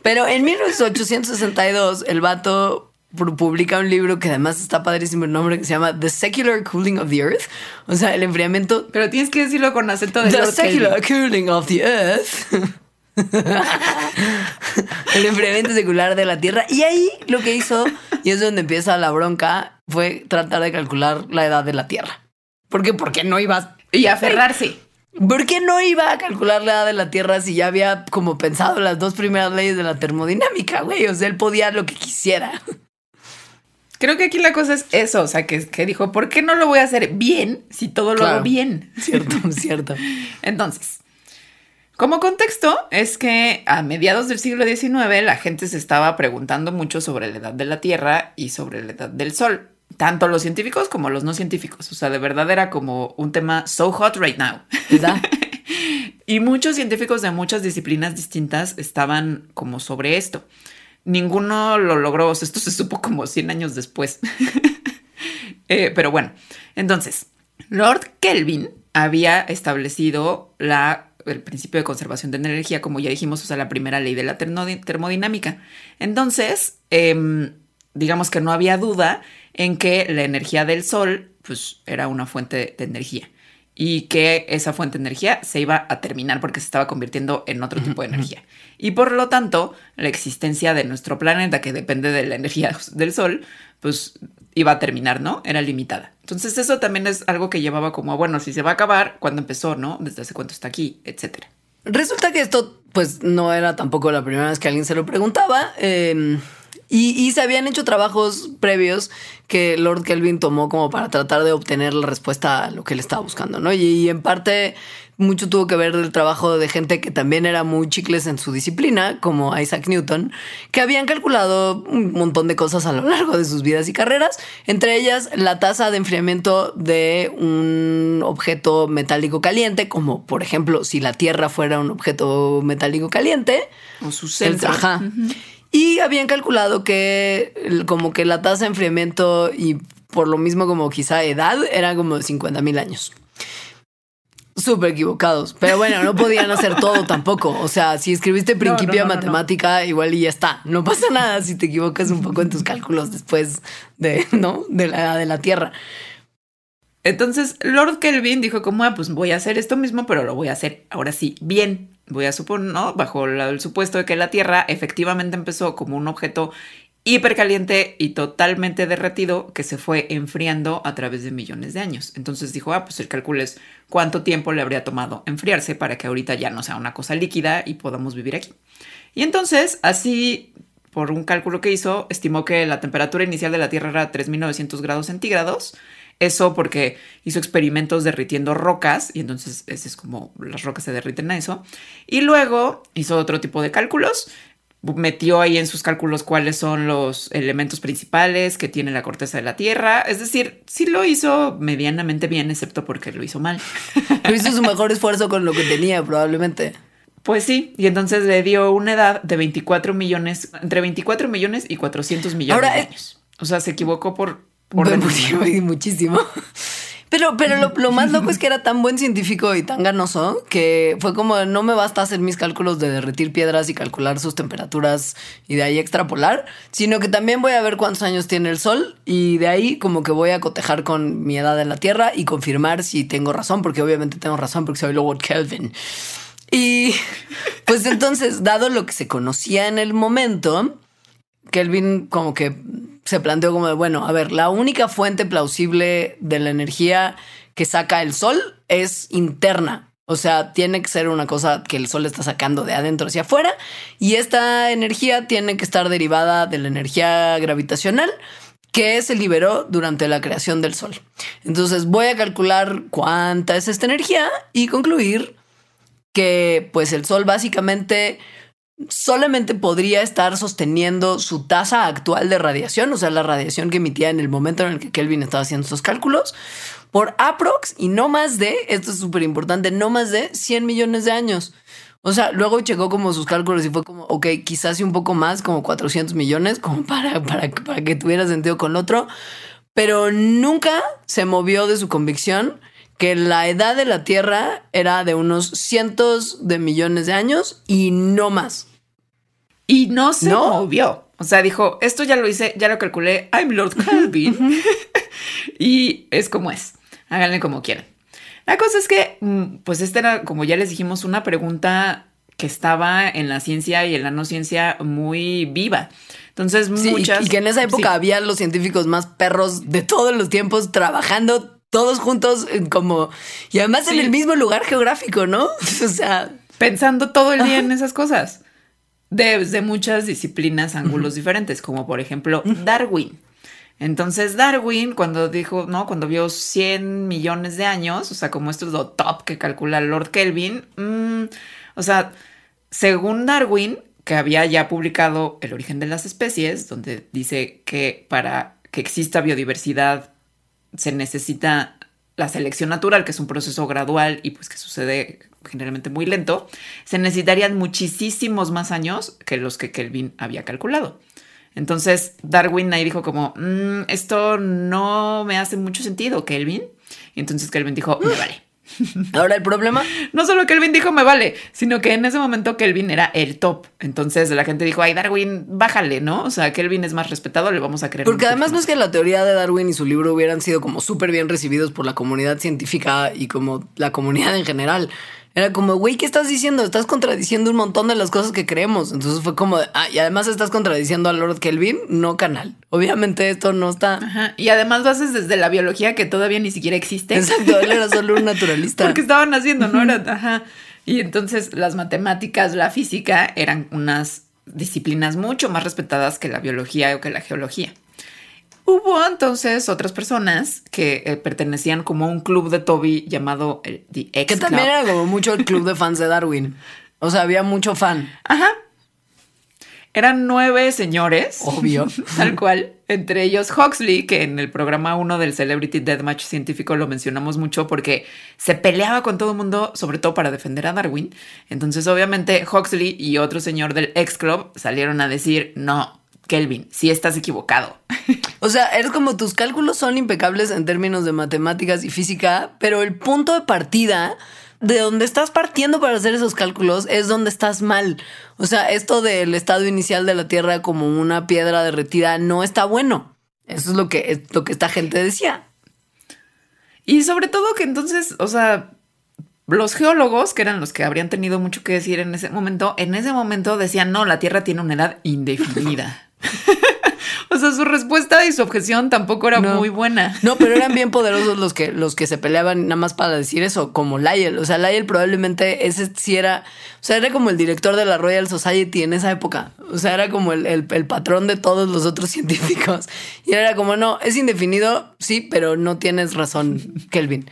Pero en 1862 el vato publica un libro que además está padrísimo el nombre que se llama The Secular Cooling of the Earth. O sea, el enfriamiento. Pero tienes que decirlo con acento de The Secular Cooling of the Earth. (laughs) el enfriamiento secular de la Tierra. Y ahí lo que hizo, y es donde empieza la bronca, fue tratar de calcular la edad de la Tierra. ¿Por qué? Porque no ibas. Y aferrarse. ¿Por qué no iba a calcular la edad de la Tierra si ya había como pensado las dos primeras leyes de la termodinámica, güey? O sea, él podía lo que quisiera. Creo que aquí la cosa es eso, o sea, que, dijo, ¿por qué no lo voy a hacer bien si todo lo hago bien? Cierto, (laughs) cierto. Entonces, como contexto, es que a mediados del siglo XIX la gente se estaba preguntando mucho sobre la edad de la Tierra y sobre la edad del Sol, tanto los científicos como los no científicos. O sea, de verdad era como un tema so hot right now. ¿Verdad? (laughs) y muchos científicos de muchas disciplinas distintas estaban como sobre esto. Ninguno lo logró, esto se supo como 100 años después. (laughs) Eh, pero bueno, entonces, Lord Kelvin había establecido la, el principio de conservación de energía, como ya dijimos, o sea, la primera ley de la termodinámica. Entonces, em, digamos que no había duda en que la energía del sol, pues, era una fuente de energía y que esa fuente de energía se iba a terminar porque se estaba convirtiendo en otro tipo de energía. Y por lo tanto, la existencia de nuestro planeta, que depende de la energía (laughs) del Sol, pues iba a terminar, ¿no? Era limitada. Entonces eso también es algo que llevaba como, bueno, si se va a acabar, ¿cuándo empezó, no? Desde hace cuánto está aquí, etcétera. Resulta que esto, pues, no era tampoco la primera vez que alguien se lo preguntaba. Eh y, se habían hecho trabajos previos que Lord Kelvin tomó como para tratar de obtener la respuesta a lo que él estaba buscando, ¿no? Y, en parte mucho tuvo que ver del trabajo de gente que también era muy chicles en su disciplina, como Isaac Newton, que habían calculado un montón de cosas a lo largo de sus vidas y carreras, entre ellas la tasa de enfriamiento de un objeto metálico caliente, como por ejemplo si la Tierra fuera un objeto metálico caliente. O su centro. Ajá. Y habían calculado que como que la tasa de enfriamiento y por lo mismo como quizá edad era como de 50 mil años. Súper equivocados. Pero bueno, no podían hacer todo tampoco. O sea, si escribiste principio de matemática, igual y ya está. No pasa nada si te equivocas un poco en tus cálculos después de, ¿no? De la edad de la Tierra. Entonces, Lord Kelvin dijo como, ah, pues voy a hacer esto mismo, pero lo voy a hacer ahora sí, bien voy a suponer, ¿no? Bajo el supuesto de que la Tierra efectivamente empezó como un objeto hipercaliente y totalmente derretido que se fue enfriando a través de millones de años. Entonces dijo, ah, pues el cálculo es cuánto tiempo le habría tomado enfriarse para que ahorita ya no sea una cosa líquida y podamos vivir aquí. Y entonces, así, por un cálculo que hizo, estimó que la temperatura inicial de la Tierra era 3.900 grados centígrados eso porque hizo experimentos derritiendo rocas y entonces ese es como las rocas se derriten a eso. Y luego hizo otro tipo de cálculos. Metió ahí en sus cálculos cuáles son los elementos principales que tiene la corteza de la Tierra. Es decir, sí lo hizo medianamente bien, excepto porque lo hizo mal. (laughs) Pero hizo su mejor esfuerzo con lo que tenía, probablemente. Pues sí, y entonces le dio una edad de 24 millones, entre 24 millones y 400 millones de eh, años. O sea, se equivocó por muchísimo. Pero, pero lo, más loco es que era tan buen científico y tan ganoso que fue como no me basta hacer mis cálculos de derretir piedras y calcular sus temperaturas y de ahí extrapolar, sino que también voy a ver cuántos años tiene el sol y de ahí como que voy a cotejar con mi edad en la Tierra y confirmar si tengo razón, porque obviamente tengo razón porque soy Lord Kelvin. Y pues entonces, dado lo que se conocía en el momento, Kelvin como que se planteó como de, bueno, a ver, la única fuente plausible de la energía que saca el sol es interna. O sea, tiene que ser una cosa que el sol está sacando de adentro hacia afuera y esta energía tiene que estar derivada de la energía gravitacional que se liberó durante la creación del sol. Entonces voy a calcular cuánta es esta energía y concluir que pues el sol básicamente solamente podría estar sosteniendo su tasa actual de radiación, o sea, la radiación que emitía en el momento en el que Kelvin estaba haciendo estos cálculos, por aprox y no más de, esto es súper importante, no más de 100 millones de años. O sea, luego checó como sus cálculos y fue como, ok, quizás un poco más, como 400 millones, como para, para, para que tuviera sentido con otro, pero nunca se movió de su convicción que la edad de la Tierra era de unos cientos de millones de años y no más. Y no se movió. O sea, dijo, esto ya lo hice, ya lo calculé, I'm Lord Kelvin. (laughs) y es como es. Háganle como quieran. La cosa es que, mm, pues esta era, como ya les dijimos, una pregunta que estaba en la ciencia y en la no ciencia muy viva. Entonces, muchas... Y, que en esa época había los científicos más perros de todos los tiempos trabajando todos juntos como... Y además en el mismo lugar geográfico, ¿no? (laughs) o sea... Pensando todo el día en esas cosas. Desde muchas disciplinas, ángulos diferentes, como por ejemplo Darwin. Entonces Darwin, cuando dijo, ¿no? Cuando vio 100 millones de años, o sea, como esto es lo top que calcula Lord Kelvin, mm, o sea, según Darwin, que había ya publicado El origen de las especies, donde dice que para que exista biodiversidad se necesita la selección natural, que es un proceso gradual y pues que sucede generalmente muy lento, se necesitarían muchísimos más años que los que Kelvin había calculado. Entonces Darwin ahí dijo como, mm, esto no me hace mucho sentido, Kelvin. Y entonces Kelvin dijo, me vale. Ahora el problema. (laughs) No solo Kelvin dijo me vale, sino que en ese momento Kelvin era el top. Entonces la gente dijo, ay, Darwin, bájale, ¿no? O sea, Kelvin es más respetado, le vamos a creer. Porque además no es que la teoría de Darwin y su libro hubieran sido como súper bien recibidos por la comunidad científica y como la comunidad en general. Era como, güey, ¿qué estás diciendo? Estás contradiciendo un montón de las cosas que creemos. Entonces fue como, ah, y además estás contradiciendo a Lord Kelvin, no canal. Obviamente esto no está. Ajá. Y además lo haces desde la biología que todavía ni siquiera existe. Exacto, él era solo un (laughs) naturalista. Porque estaban haciendo, ¿no? Era, ajá. Y entonces las matemáticas, la física eran unas disciplinas mucho más respetadas que la biología o que la geología. Hubo entonces otras personas que eh, pertenecían como a un club de Toby llamado el The X Que también era como mucho el club de fans de Darwin. O sea, había mucho fan. Ajá. Eran nueve señores. Obvio. (laughs) Tal cual. Entre ellos Huxley, que en el programa 1 del Celebrity Deathmatch científico lo mencionamos mucho porque se peleaba con todo el mundo, sobre todo para defender a Darwin. Entonces, obviamente, Huxley y otro señor del X Club salieron a decir, no, Kelvin, si estás equivocado. O sea, eres como tus cálculos son impecables en términos de matemáticas y física, pero el punto de partida de donde estás partiendo para hacer esos cálculos es donde estás mal. O sea, esto del estado inicial de la Tierra como una piedra derretida no está bueno. Eso es lo que, lo que esta gente decía. Y sobre todo que entonces, o sea, los geólogos, que eran los que habrían tenido mucho que decir en ese momento, en ese momento decían, no, la Tierra tiene una edad indefinida. (laughs) (laughs) o sea, su respuesta y su objeción tampoco era muy buena. No, pero eran bien poderosos los que, los que se peleaban nada más para decir eso, como Lyell. O sea, Lyell probablemente ese sí era, o sea, era como el director de la Royal Society en esa época. O sea, era como el, el patrón de todos los otros (laughs) científicos. Y era como, no, es indefinido, sí, pero no tienes razón, Kelvin.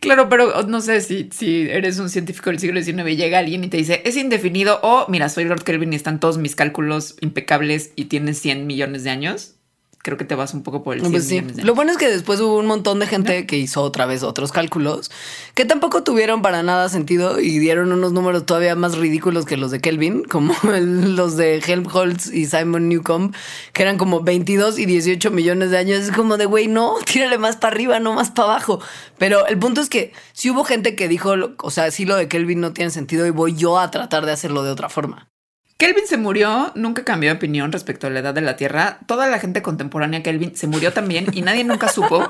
Claro, pero no sé si, si eres un científico del siglo XIX y llega alguien y te dice es indefinido o mira, soy Lord Kelvin y están todos mis cálculos impecables y tienes 100 millones de años creo que te vas un poco por el pues Lo bueno es que después hubo un montón de gente que hizo otra vez otros cálculos que tampoco tuvieron para nada sentido y dieron unos números todavía más ridículos que los de Kelvin, (laughs) como los de Helmholtz y Simon Newcomb, que eran como 22 y 18 millones de años. Es como de, güey, no, (laughs) tírale más para arriba, no más para abajo. Pero el punto es que si hubo gente que dijo, o sea, sí lo de Kelvin no tiene sentido y voy yo a tratar de hacerlo de otra forma. Kelvin se murió, nunca cambió de opinión respecto a la edad de la Tierra. Toda la gente contemporánea Kelvin se murió también y nadie nunca supo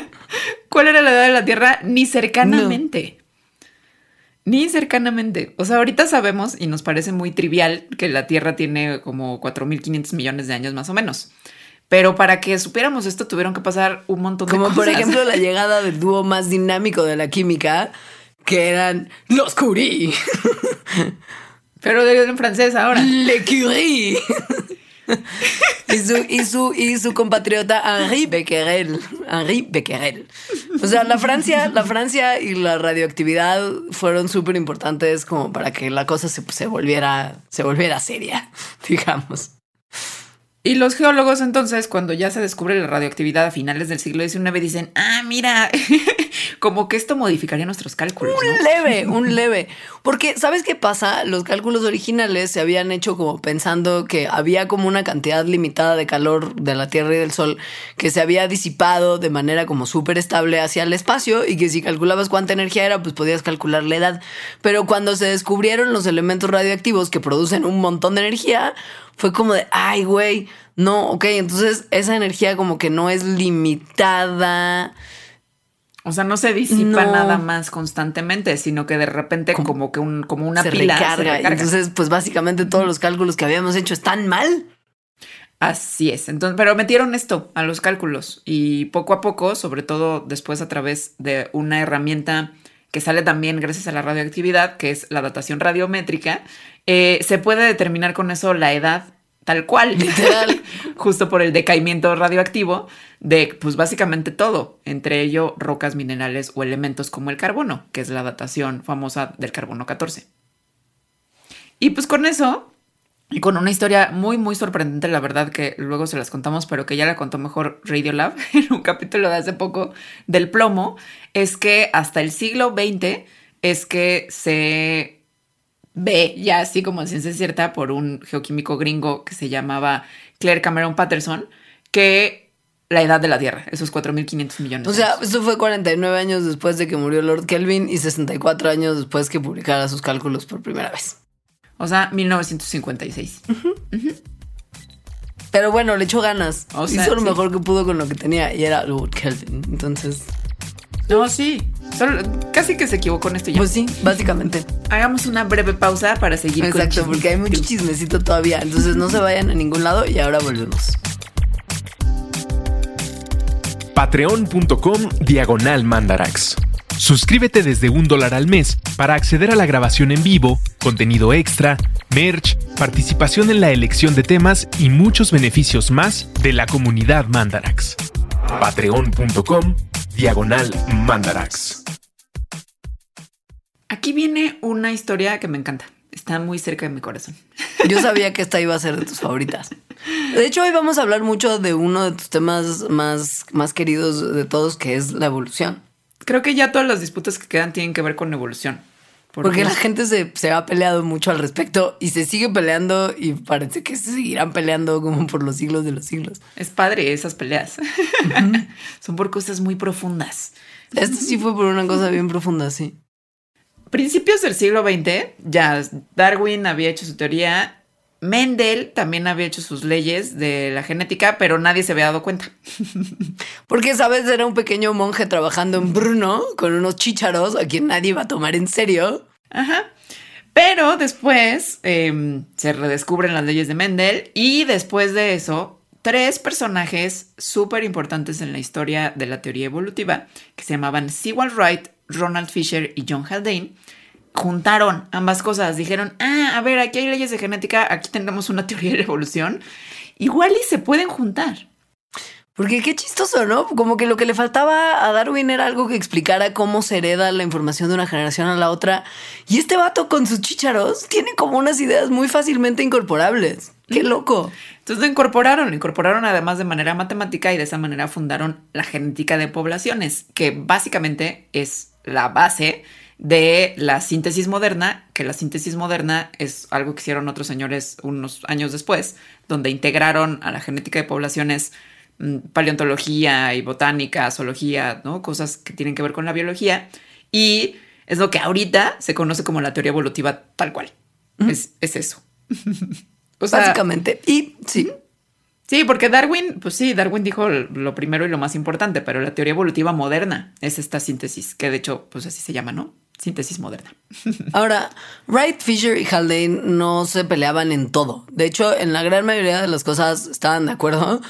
(laughs) cuál era la edad de la Tierra ni cercanamente. Ni cercanamente. O sea, ahorita sabemos y nos parece muy trivial que la Tierra tiene como 4.500 millones de años más o menos. Pero para que supiéramos esto tuvieron que pasar un montón de Como cosas. por ejemplo la (laughs) llegada del dúo más dinámico de la química, que eran los Curie. Pero en francés ahora. Le Curie. (laughs) y, su, y, su, y su compatriota Henri Becquerel. Henri Becquerel. O sea, la Francia, la Francia y la radioactividad fueron súper importantes como para que la cosa se, se, volviera, se volviera seria, (laughs) digamos. Y los geólogos entonces, cuando ya se descubre la radioactividad a finales del siglo XIX, dicen, ah, mira, como que esto modificaría nuestros cálculos. Un ¿no? leve, (laughs) un leve. Porque, ¿sabes qué pasa? Los cálculos originales se habían hecho como pensando que había como una cantidad limitada de calor de la Tierra y del Sol que se había disipado de manera como súper estable hacia el espacio y que si calculabas cuánta energía era, pues podías calcular la edad. Pero cuando se descubrieron los elementos radioactivos que producen un montón de energía, fue como de, ay, güey, no, ok, entonces esa energía como que no es limitada. O sea, no se disipa No. nada más constantemente, sino que de repente como, que un, como una se pila recarga. se recarga. Entonces, pues básicamente todos los cálculos que habíamos hecho están mal. Así es. Entonces, pero metieron esto a los cálculos y poco a poco, sobre todo después a través de una herramienta que sale también gracias a la radioactividad, que es la datación radiométrica, eh, se puede determinar con eso la edad tal cual, Literal. (laughs) justo por el decaimiento radioactivo de, pues básicamente todo, entre ello rocas, minerales o elementos como el carbono, que es la datación famosa del carbono 14. Y pues con eso, y con una historia muy, muy sorprendente, la verdad, que luego se las contamos, pero que ya la contó mejor Radiolab (laughs) en un capítulo de hace poco del plomo, es que hasta el siglo XX es que se ve ya así como en ciencia cierta por un geoquímico gringo que se llamaba Claire Cameron Patterson, que la edad de la Tierra, esos 4.500 millones. O sea, años. esto fue 49 años después de que murió Lord Kelvin y 64 años después que publicara sus cálculos por primera vez. o sea, 1956. Pero bueno, le echó ganas. O sea, Hizo lo sí. mejor que pudo con lo que tenía y era Lord Kelvin. Entonces, No, sí. Solo, casi que se equivocó en esto ya. pues sí, básicamente. Hagamos una breve pausa para seguir Exacto, porque hay mucho chismecito todavía. Entonces no se vayan a ningún lado y ahora volvemos. Patreon.com Diagonal Mandarax. Suscríbete desde un dólar al mes para acceder a la grabación en vivo, contenido extra, merch, participación en la elección de temas y muchos beneficios más de la comunidad Mandarax. Patreon.com Diagonal Mandarax. Aquí viene una historia que me encanta. Está muy cerca de mi corazón. Yo sabía que esta iba a ser de tus favoritas. De hecho, hoy vamos a hablar mucho de uno de tus temas más, más queridos de todos, que es la evolución. Creo que ya todas las disputas que quedan tienen que ver con evolución. Porque la gente se, se ha peleado mucho al respecto y se sigue peleando y parece que se seguirán peleando como por los siglos de los siglos. Es padre esas peleas. (laughs) Son por cosas muy profundas. Esto sí fue por una cosa bien profunda, sí. Principios del siglo XX, ya Darwin había hecho su teoría. Mendel también había hecho sus leyes de la genética, pero nadie se había dado cuenta. (laughs) Porque, ¿sabes? Era un pequeño monje trabajando en Bruno con unos chícharos a quien nadie iba a tomar en serio. Ajá. Pero después eh, se redescubren las leyes de Mendel y después de eso, tres personajes súper importantes en la historia de la teoría evolutiva, que se llamaban Sewall Wright, Ronald Fisher y John Haldane, juntaron ambas cosas. Dijeron, ah, a ver, aquí hay leyes de genética, aquí tenemos una teoría de la evolución. Igual y se pueden juntar. Porque qué chistoso, ¿no? Como que lo que le faltaba a Darwin era algo que explicara cómo se hereda la información de una generación a la otra. Y este vato con sus chícharos tiene como unas ideas muy fácilmente incorporables. Qué loco. Entonces lo incorporaron, lo incorporaron además de manera matemática y de esa manera fundaron la genética de poblaciones, que básicamente es la base de la síntesis moderna, que la síntesis moderna es algo que hicieron otros señores unos años después, donde integraron a la genética de poblaciones paleontología y botánica, zoología, ¿no? Cosas que tienen que ver con la biología. Y es lo que ahorita se conoce como la teoría evolutiva tal cual. es, es eso. (laughs) O sea, Básicamente. Y sí. Sí, porque Darwin, pues sí, Darwin dijo lo primero y lo más importante, pero la teoría evolutiva moderna es esta síntesis, que de hecho, pues así se llama, ¿no? Síntesis moderna. (laughs) Ahora, Wright, Fisher y Haldane no se peleaban en todo. De hecho, en la gran mayoría de las cosas estaban de acuerdo.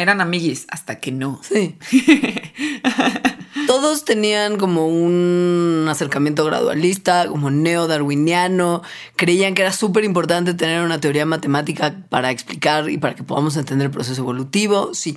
Eran amiguis, hasta que no. Sí. (laughs) Todos tenían como un acercamiento gradualista, como neodarwiniano. Creían que era súper importante tener una teoría matemática para explicar y para que podamos entender el proceso evolutivo. Sí.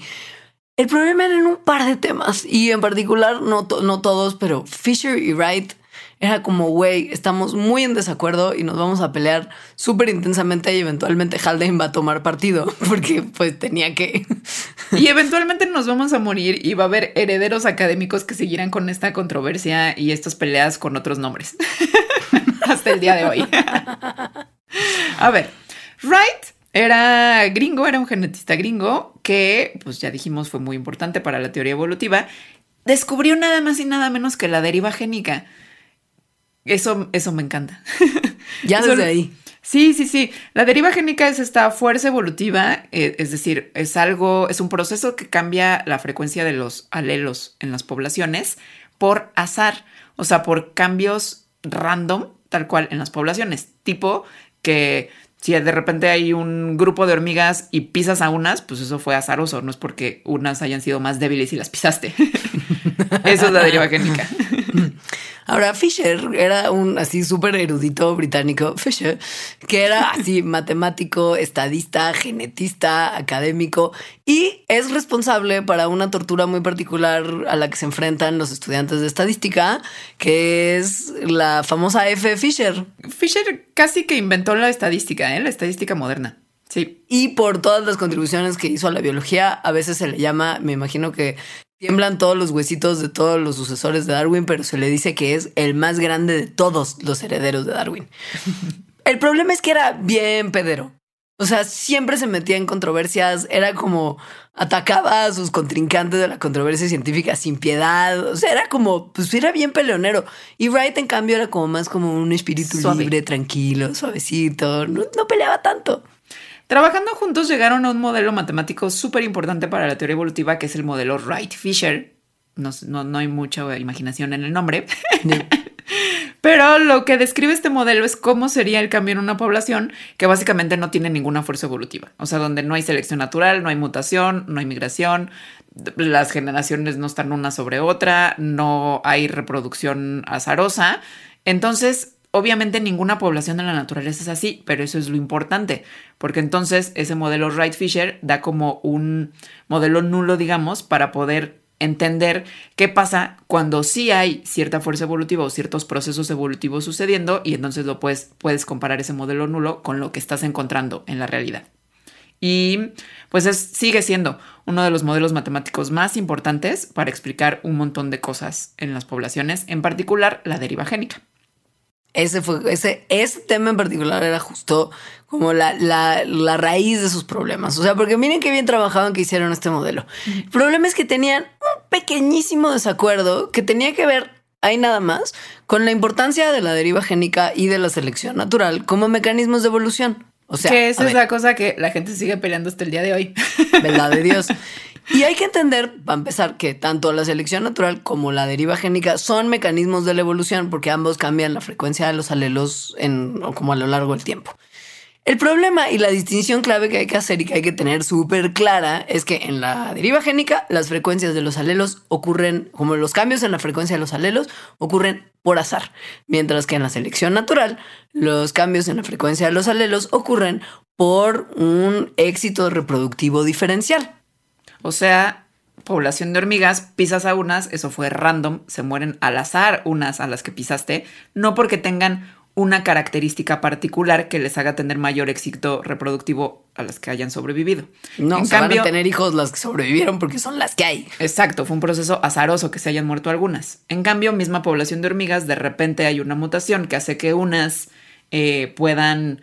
El problema era en un par de temas y en particular, no, to- no todos, pero Fisher y Wright era como, güey, estamos muy en desacuerdo y nos vamos a pelear súper intensamente y eventualmente Haldane va a tomar partido (laughs) porque pues tenía que... (laughs) Y eventualmente nos vamos a morir y va a haber herederos académicos que seguirán con esta controversia y estas peleas con otros nombres. (laughs) Hasta el día de hoy. a ver, Wright era gringo, era un genetista gringo que, pues ya dijimos, fue muy importante para la teoría evolutiva. Descubrió nada más y nada menos que la deriva génica. Eso, eso me encanta. (laughs) Ya Eso- desde ahí. Sí, sí, sí. La deriva génica es esta fuerza evolutiva, eh, es decir, es algo, es un proceso que cambia la frecuencia de los alelos en las poblaciones por azar, o sea, por cambios random, tal cual en las poblaciones, tipo que si de repente hay un grupo de hormigas y pisas a unas, pues eso fue azaroso, no es porque unas hayan sido más débiles y las pisaste. (laughs) eso es la deriva génica. (laughs) Ahora, Fisher era un así súper erudito británico, Fisher, que era (laughs) así matemático, estadista, genetista, académico y es responsable para una tortura muy particular a la que se enfrentan los estudiantes de estadística, que es la famosa F. Fisher. Fisher casi que inventó la estadística, ¿eh? la estadística moderna. Sí, Y por todas las contribuciones que hizo a la biología, a veces se le llama, me imagino que tiemblan todos los huesitos de todos los sucesores de Darwin, pero se le dice que es el más grande de todos los herederos de Darwin. (laughs) El problema es que era bien pedero. O sea, siempre se metía en controversias, era como atacaba a sus contrincantes de la controversia científica sin piedad. O sea, era como, pues era bien peleonero. Y Wright, en cambio, era como más como un espíritu Suave. libre, tranquilo, suavecito. No, no peleaba tanto. Trabajando juntos llegaron a un modelo matemático súper importante para la teoría evolutiva, que es el modelo Wright-Fisher. No, no, no hay mucha imaginación en el nombre. (laughs) Pero lo que describe este modelo es cómo sería el cambio en una población que básicamente no tiene ninguna fuerza evolutiva. O sea, donde no hay selección natural, no hay mutación, no hay migración, las generaciones no están una sobre otra, no hay reproducción azarosa. Entonces, obviamente ninguna población de la naturaleza es así, pero eso es lo importante, porque entonces ese modelo Wright-Fisher da como un modelo nulo, digamos, para poder entender qué pasa cuando sí hay cierta fuerza evolutiva o ciertos procesos evolutivos sucediendo y entonces lo puedes, puedes comparar ese modelo nulo con lo que estás encontrando en la realidad. Y pues es, sigue siendo uno de los modelos matemáticos más importantes para explicar un montón de cosas en las poblaciones, en particular la deriva génica. Ese fue, ese, ese tema en particular era justo como la, la, la raíz de sus problemas. O sea, porque miren qué bien trabajaban que hicieron este modelo. El problema es que tenían un pequeñísimo desacuerdo que tenía que ver, ahí nada más, con la importancia de la deriva génica y de la selección natural como mecanismos de evolución. O sea, que esa es ver, la cosa que la gente sigue peleando hasta el día de hoy. verdad de Dios. (laughs) Y hay que entender, para empezar, que tanto la selección natural como la deriva génica son mecanismos de la evolución porque ambos cambian la frecuencia de los alelos en, o como a lo largo del tiempo. El problema y la distinción clave que hay que hacer y que hay que tener súper clara es que en la deriva génica las frecuencias de los alelos ocurren, como los cambios en la frecuencia de los alelos ocurren por azar, mientras que en la selección natural los cambios en la frecuencia de los alelos ocurren por un éxito reproductivo diferencial. O sea, población de hormigas, pisas a unas, eso fue random, se mueren al azar unas a las que pisaste, no porque tengan una característica particular que les haga tener mayor éxito reproductivo a las que hayan sobrevivido. No, en van cambio, a tener hijos las que sobrevivieron porque son las que hay. Exacto, fue un proceso azaroso que se hayan muerto algunas. En cambio, misma población de hormigas, de repente hay una mutación que hace que unas eh, puedan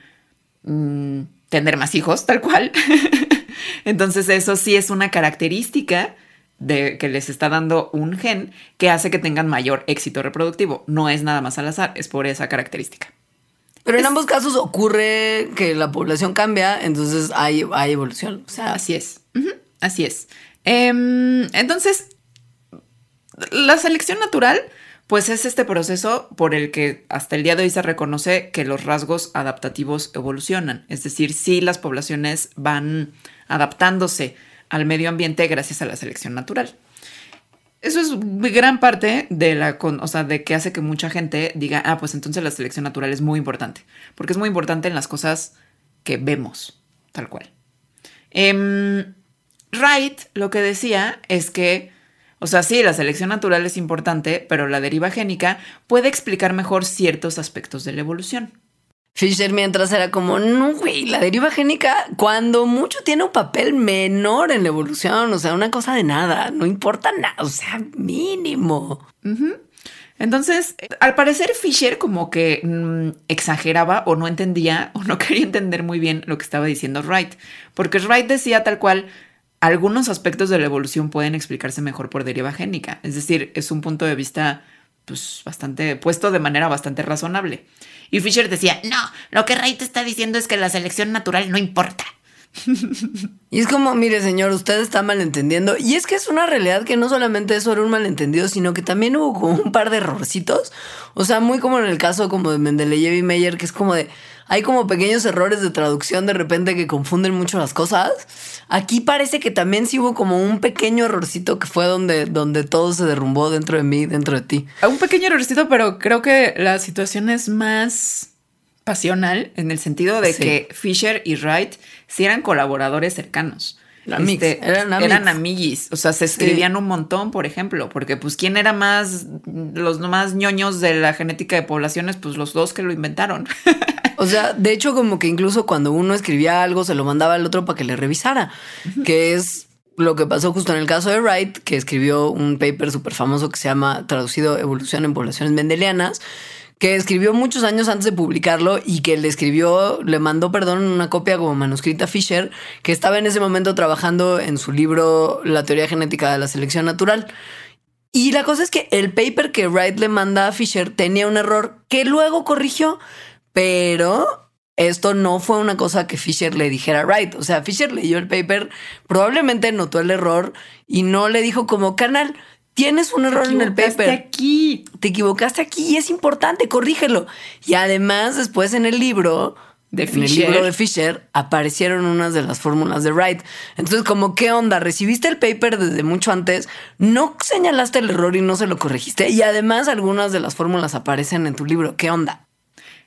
mm, tener más hijos, tal cual. (laughs) Entonces, eso sí es una característica de que les está dando un gen que hace que tengan mayor éxito reproductivo. No es nada más al azar, es por esa característica. Pero en Es- ambos casos ocurre que la población cambia, entonces hay, hay evolución. O sea, Así es. Así es. Em, entonces, la selección natural Pues es este proceso por el que hasta el día de hoy se reconoce que los rasgos adaptativos evolucionan. Es decir, si las poblaciones van adaptándose al medio ambiente gracias a la selección natural. Eso es gran parte de la, o sea, de que hace que mucha gente diga, ah, pues entonces la selección natural es muy importante, porque es muy importante en las cosas que vemos, tal cual. Em, Wright lo que decía es que o sea, sí, la selección natural es importante, pero la deriva génica puede explicar mejor ciertos aspectos de la evolución. Fisher mientras era como, no, güey, la deriva génica cuando mucho tiene un papel menor en la evolución, o sea, una cosa de nada, no importa nada, o sea, mínimo. Entonces, al parecer Fisher como que mm, exageraba o no entendía o no (laughs) quería entender muy bien lo que estaba diciendo Wright, porque Wright decía tal cual, algunos aspectos de la evolución pueden explicarse mejor por deriva génica. Es decir, es un punto de vista pues bastante puesto de manera bastante razonable. Y Fisher decía, no, lo que Wright está diciendo es que la selección natural no importa. Y es como, mire señor, usted está malentendiendo. Y es que es una realidad que no solamente eso era un malentendido, sino que también hubo como un par de errorcitos. O sea, muy como en el caso como de Mendeleev y Meyer, que es como de, hay como pequeños errores de traducción de repente que confunden mucho las cosas. Aquí parece que también sí hubo como un pequeño errorcito que fue donde, donde todo se derrumbó dentro de mí, dentro de ti. Un pequeño errorcito, pero creo que la situación es más pasional en el sentido de que Fisher y Wright sí eran colaboradores cercanos. Este, eran, eran amiguis, o sea, se escribían un montón, por ejemplo, porque pues quién era más, los más ñoños de la genética de poblaciones, pues los dos que lo inventaron. O sea, de hecho, como que incluso cuando uno escribía algo, se lo mandaba al otro para que le revisara, que es lo que pasó justo en el caso de Wright, que escribió un paper súper famoso que se llama Traducido Evolución en Poblaciones Mendelianas, que escribió muchos años antes de publicarlo y que le escribió, le mandó, perdón, una copia como manuscrita a Fisher, que estaba en ese momento trabajando en su libro La teoría genética de la selección natural. Y la cosa es que el paper que Wright le manda a Fisher tenía un error que luego corrigió, pero esto no fue una cosa que Fisher le dijera a Wright. O sea, Fisher leyó el paper, probablemente notó el error y no le dijo como canal. Tienes un error en el paper. aquí. Te equivocaste aquí y es importante, corrígelo. Y además, después en el libro, de en el libro de Fisher aparecieron unas de las fórmulas de Wright. Entonces, como, ¿qué onda? Recibiste el paper desde mucho antes, no señalaste el error y no se lo corregiste. Y además, algunas de las fórmulas aparecen en tu libro. ¿Qué onda?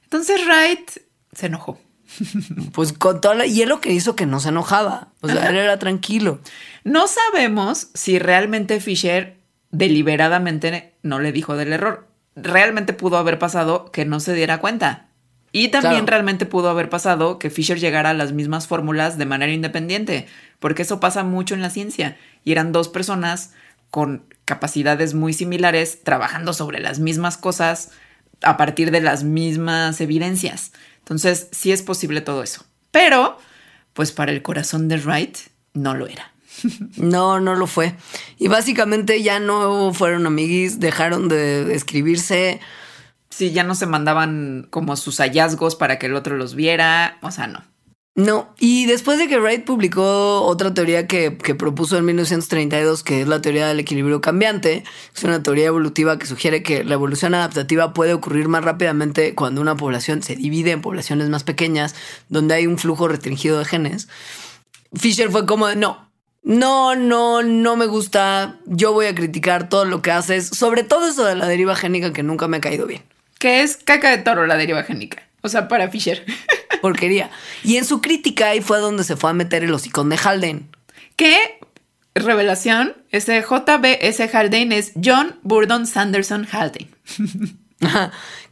Entonces Wright se enojó. (laughs) Pues con toda la... Y él lo que hizo que no se enojaba. O sea, él era tranquilo. No sabemos si realmente Fisher deliberadamente no le dijo del error. Realmente pudo haber pasado que no se diera cuenta. Y también realmente pudo haber pasado que Fisher llegara a las mismas fórmulas de manera independiente, porque eso pasa mucho en la ciencia. Y eran dos personas con capacidades muy similares trabajando sobre las mismas cosas a partir de las mismas evidencias. Entonces, sí es posible todo eso. Pero, pues para el corazón de Wright, no lo era. No, no lo fue. Y básicamente ya no fueron amiguis, dejaron de escribirse. Sí, ya no se mandaban como sus hallazgos para que el otro los viera. O sea, no. No, y después de que Wright publicó otra teoría que, propuso en 1932, que es la teoría del equilibrio cambiante, es una teoría evolutiva que sugiere que la evolución adaptativa puede ocurrir más rápidamente cuando una población se divide en poblaciones más pequeñas, donde hay un flujo restringido de genes. Fisher fue como, no, no, no, no me gusta, yo voy a criticar todo lo que haces, sobre todo eso de la deriva génica que nunca me ha caído bien. Que es caca de toro la deriva génica. O sea, para Fisher. (laughs) Porquería. Y en su crítica ahí fue donde se fue a meter el hocicón de Haldane. ¿Qué? Revelación, ese JBS Haldane es John Burdon Sanderson (laughs)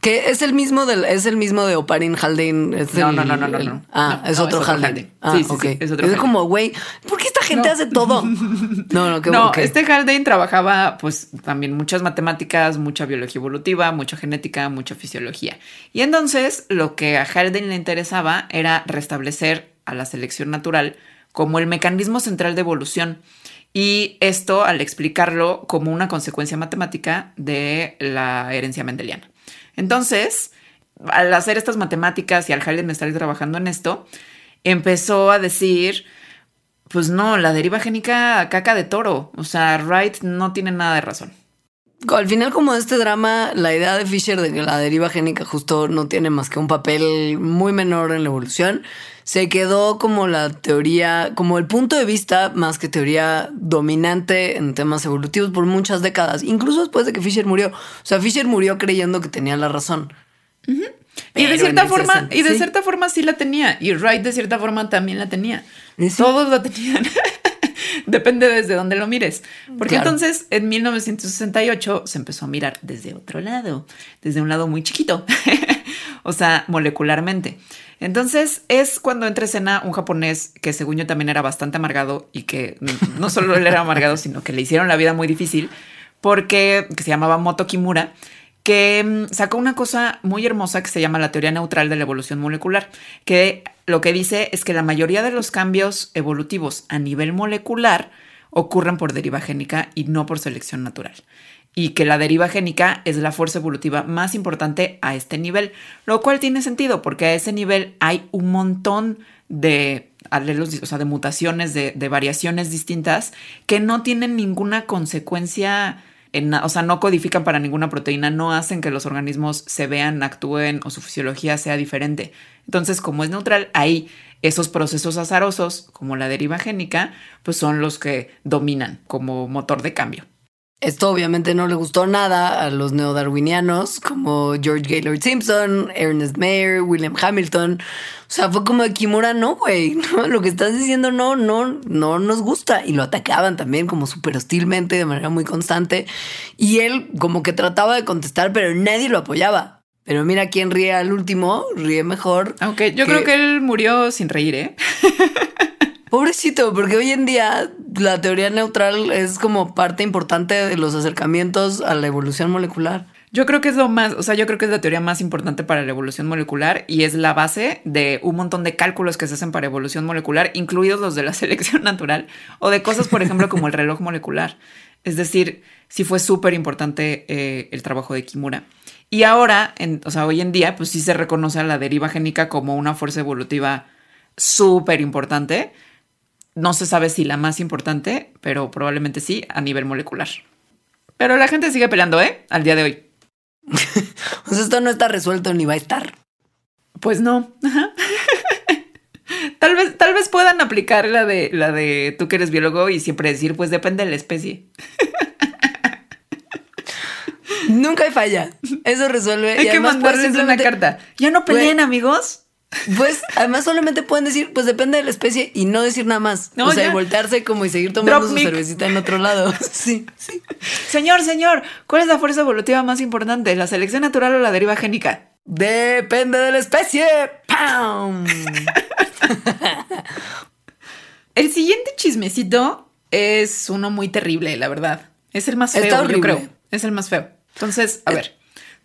Que es el mismo del, es el mismo de Oparin Haldane. no, no, no, no, no, Ah, es, otro Haldane. Ah, sí, sí, es otro. Es como, güey, ¿por qué esta gente hace todo? (laughs) no, no, qué No, este Haldane trabajaba, pues, también muchas matemáticas, mucha biología evolutiva, mucha genética, mucha fisiología. Y entonces, lo que a Haldane le interesaba era restablecer a la selección natural como el mecanismo central de evolución. Y esto al explicarlo como una consecuencia matemática de la herencia mendeliana. Entonces, al hacer estas matemáticas y al Haldane estar trabajando en esto, empezó a decir, pues no, la deriva génica caca de toro. O sea, Wright no tiene nada de razón. Al final como de este drama, la idea de Fisher de que la deriva génica justo no tiene más que un papel muy menor en la evolución, se quedó como la teoría, como el punto de vista más que teoría dominante en temas evolutivos por muchas décadas, incluso después de que Fisher murió. O sea, Fisher murió creyendo que tenía la razón. Y de cierta forma, y de cierta forma sí la tenía. Y Wright de cierta forma también la tenía. Todos la tenían. (laughs) Depende desde dónde lo mires. Porque entonces en 1968 se empezó a mirar desde otro lado, desde un lado muy chiquito, (laughs) o sea, molecularmente. Entonces es cuando entra escena un japonés que según yo también era bastante amargado y que no solo él era amargado, (laughs) sino que le hicieron la vida muy difícil porque que se llamaba Moto Kimura que mm, sacó una cosa muy hermosa que se llama la teoría neutral de la evolución molecular, que lo que dice es que la mayoría de los cambios evolutivos a nivel molecular ocurren por deriva génica y no por selección natural. Y que la deriva génica es la fuerza evolutiva más importante a este nivel, lo cual tiene sentido porque a ese nivel hay un montón de alelos, o sea, de mutaciones, de, de variaciones distintas que no tienen ninguna consecuencia o sea, no codifican para ninguna proteína, no hacen que los organismos se vean, actúen o su fisiología sea diferente. Entonces, como es neutral, ahí esos procesos azarosos, como la deriva génica, pues son los que dominan como motor de cambio. Esto obviamente no le gustó nada a los neodarwinianos como George Gaylord Simpson, Ernest Mayer, William Hamilton. O sea, fue como de Kimura, no, güey, (laughs) lo que estás diciendo no, no, no nos gusta. Y lo atacaban también como súper hostilmente, de manera muy constante. Y él como que trataba de contestar, pero nadie lo apoyaba. Pero mira quién ríe al último, ríe mejor. Aunque yo creo que él murió sin reír, ¿eh? (laughs) Pobrecito, porque hoy en día la teoría neutral es como parte importante de los acercamientos a la evolución molecular. Yo creo que es lo más, o sea, yo creo que es la teoría más importante para la evolución molecular y es la base de un montón de cálculos que se hacen para evolución molecular, incluidos los de la (laughs) selección natural o de cosas, por ejemplo, como el reloj molecular. Es decir, sí fue súper importante eh, el trabajo de Kimura. Y ahora, en, o sea, hoy en día, pues sí se reconoce a la deriva génica como una fuerza evolutiva súper importante no se sabe si la más importante, pero probablemente sí a nivel molecular. Pero la gente sigue peleando, ¿eh? Al día de hoy. (laughs) pues esto no está resuelto ni va a estar. Pues no. (laughs) tal vez, tal vez puedan aplicar la de la de tú que eres biólogo y siempre decir, pues depende de la especie. (laughs) Nunca hay falla. Eso resuelve. Hay que mandarles una carta. Ya no peleen, amigos. Pues además solamente pueden decir, pues depende de la especie y no decir nada más. o sea, voltearse como y seguir tomando su cervecita en otro lado. (laughs) sí, sí. Señor, señor, ¿cuál es la fuerza evolutiva más importante? ¿La selección natural o la deriva génica? Depende de la especie. ¡Pam! (laughs) el siguiente chismecito es uno muy terrible, la verdad. Es el más feo, yo creo. Es el más feo. Entonces, a ver,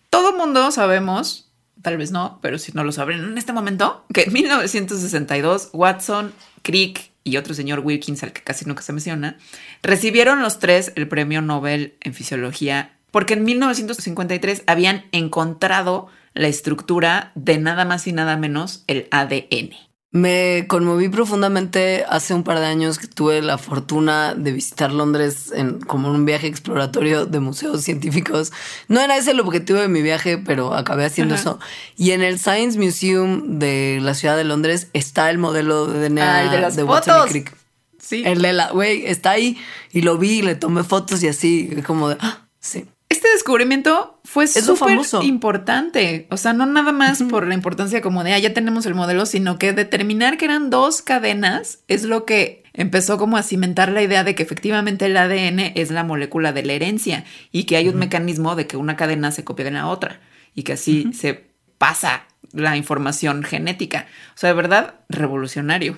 todo mundo sabemos tal vez no, pero si no lo saben en este momento, que en 1962 Watson, Crick y otro señor Wilkins, al que casi nunca se menciona, recibieron los tres el premio Nobel en fisiología porque en 1953 habían encontrado la estructura de nada más y nada menos el ADN. Me conmoví profundamente hace un par de años que tuve la fortuna de visitar Londres en como un viaje exploratorio de museos científicos. No era ese el objetivo de mi viaje, pero acabé haciendo eso. Y en el Science Museum de la ciudad de Londres está el modelo de DNA ah, de, las de fotos. Crick. Sí. El de la, güey, está ahí y lo vi, y le tomé fotos y así, como de, ah, sí. Este descubrimiento fue súper importante. O sea, no nada más por la importancia como de, ah, ya tenemos el modelo, sino que determinar que eran dos cadenas es lo que empezó como a cimentar la idea de que efectivamente el ADN es la molécula de la herencia y que hay un mecanismo de que una cadena se copia de la otra y que así se pasa la información genética. O sea, de verdad, revolucionario.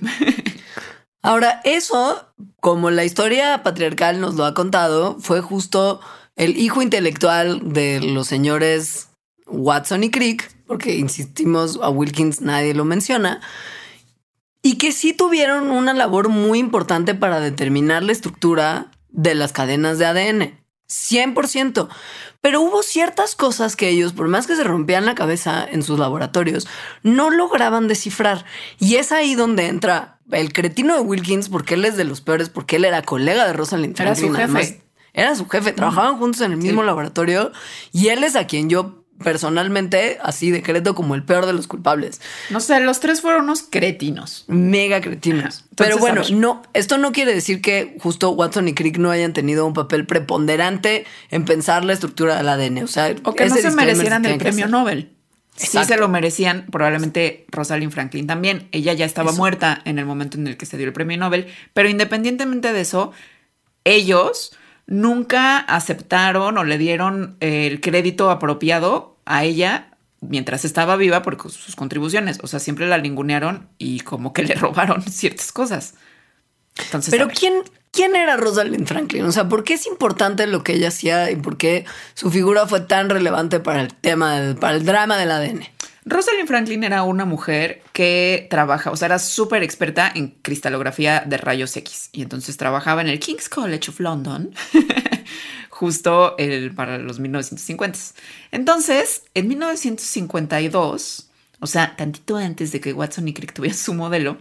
(laughs) Ahora, eso, como la historia patriarcal nos lo ha contado, fue justo el hijo intelectual de los señores Watson y Crick, porque insistimos, a Wilkins nadie lo menciona, y que sí tuvieron una labor muy importante para determinar la estructura de las cadenas de ADN. 100%. Pero hubo ciertas cosas que ellos, por más que se rompían la cabeza en sus laboratorios, no lograban descifrar. Y es ahí donde entra el cretino de Wilkins, porque él es de los peores, porque él era colega de Rosalind Franklin. Era su jefe era su jefe, trabajaban juntos en el mismo laboratorio y él es a quien yo personalmente así decreto como el peor de los culpables. No sé, los tres fueron unos cretinos. Mega cretinos. Pero bueno, no, esto no quiere decir que justo Watson y Crick no hayan tenido un papel preponderante en pensar la estructura del ADN. O sea, o que no se merecieran el premio Nobel. Sí se lo merecían, probablemente Rosalind Franklin también. Ella ya estaba muerta en el momento en el que se dio el premio Nobel, pero independientemente de eso, ellos nunca aceptaron o le dieron el crédito apropiado a ella mientras estaba viva por sus contribuciones. O sea, siempre la lingunearon y como que (laughs) le robaron ciertas cosas. Entonces, Pero ¿quién, ¿quién era Rosalind Franklin? O sea, ¿por qué es importante lo que ella hacía y por qué su figura fue tan relevante para el tema, para el drama del ADN? Rosalind Franklin era una mujer que trabaja, o sea, era súper experta en cristalografía de rayos X. Y entonces trabajaba en el King's College of London, (laughs) justo el, para los 1950. Entonces, en 1952, o sea, tantito antes de que Watson y Crick tuvieran su modelo,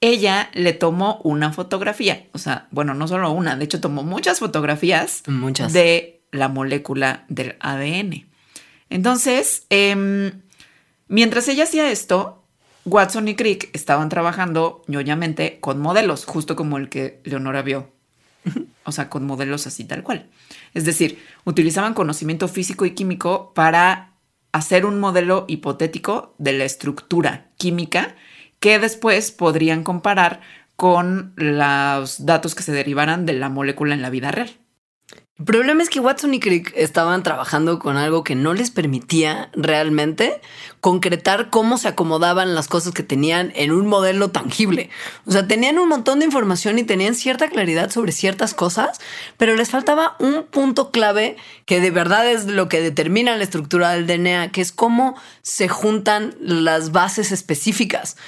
ella le tomó una fotografía. O sea, bueno, no solo una, de hecho tomó muchas fotografías muchas. de la molécula del ADN. Entonces, eh, Mientras ella hacía esto, Watson y Crick estaban trabajando ñoñamente con modelos, justo como el que Leonora vio. (laughs) O sea, con modelos así tal cual. Es decir, utilizaban conocimiento físico y químico para hacer un modelo hipotético de la estructura química que después podrían comparar con los datos que se derivaran de la molécula en la vida real. El problema es que Watson y Crick estaban trabajando con algo que no les permitía realmente concretar cómo se acomodaban las cosas que tenían en un modelo tangible. O sea, tenían un montón de información y tenían cierta claridad sobre ciertas cosas, pero les faltaba un punto clave que de verdad es lo que determina la estructura del DNA, que es cómo se juntan las bases específicas.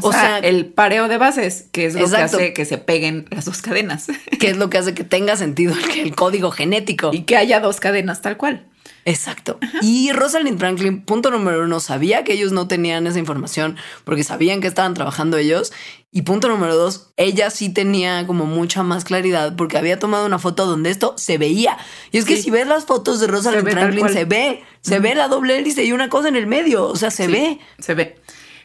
O, sea, el pareo de bases, que es lo que hace que se peguen las dos cadenas. (laughs) Que es lo que hace que tenga sentido el, código genético. Y que haya dos cadenas tal cual. Exacto. Y Rosalind Franklin, punto número uno, sabía que ellos no tenían esa información porque sabían que estaban trabajando ellos. Y punto número dos, ella sí tenía como mucha más claridad porque había tomado una foto donde esto se veía. Y es que si ves las fotos de Rosalind Franklin, se ve, se ve la doble hélice y una cosa en el medio. O sea, se ve. Se ve.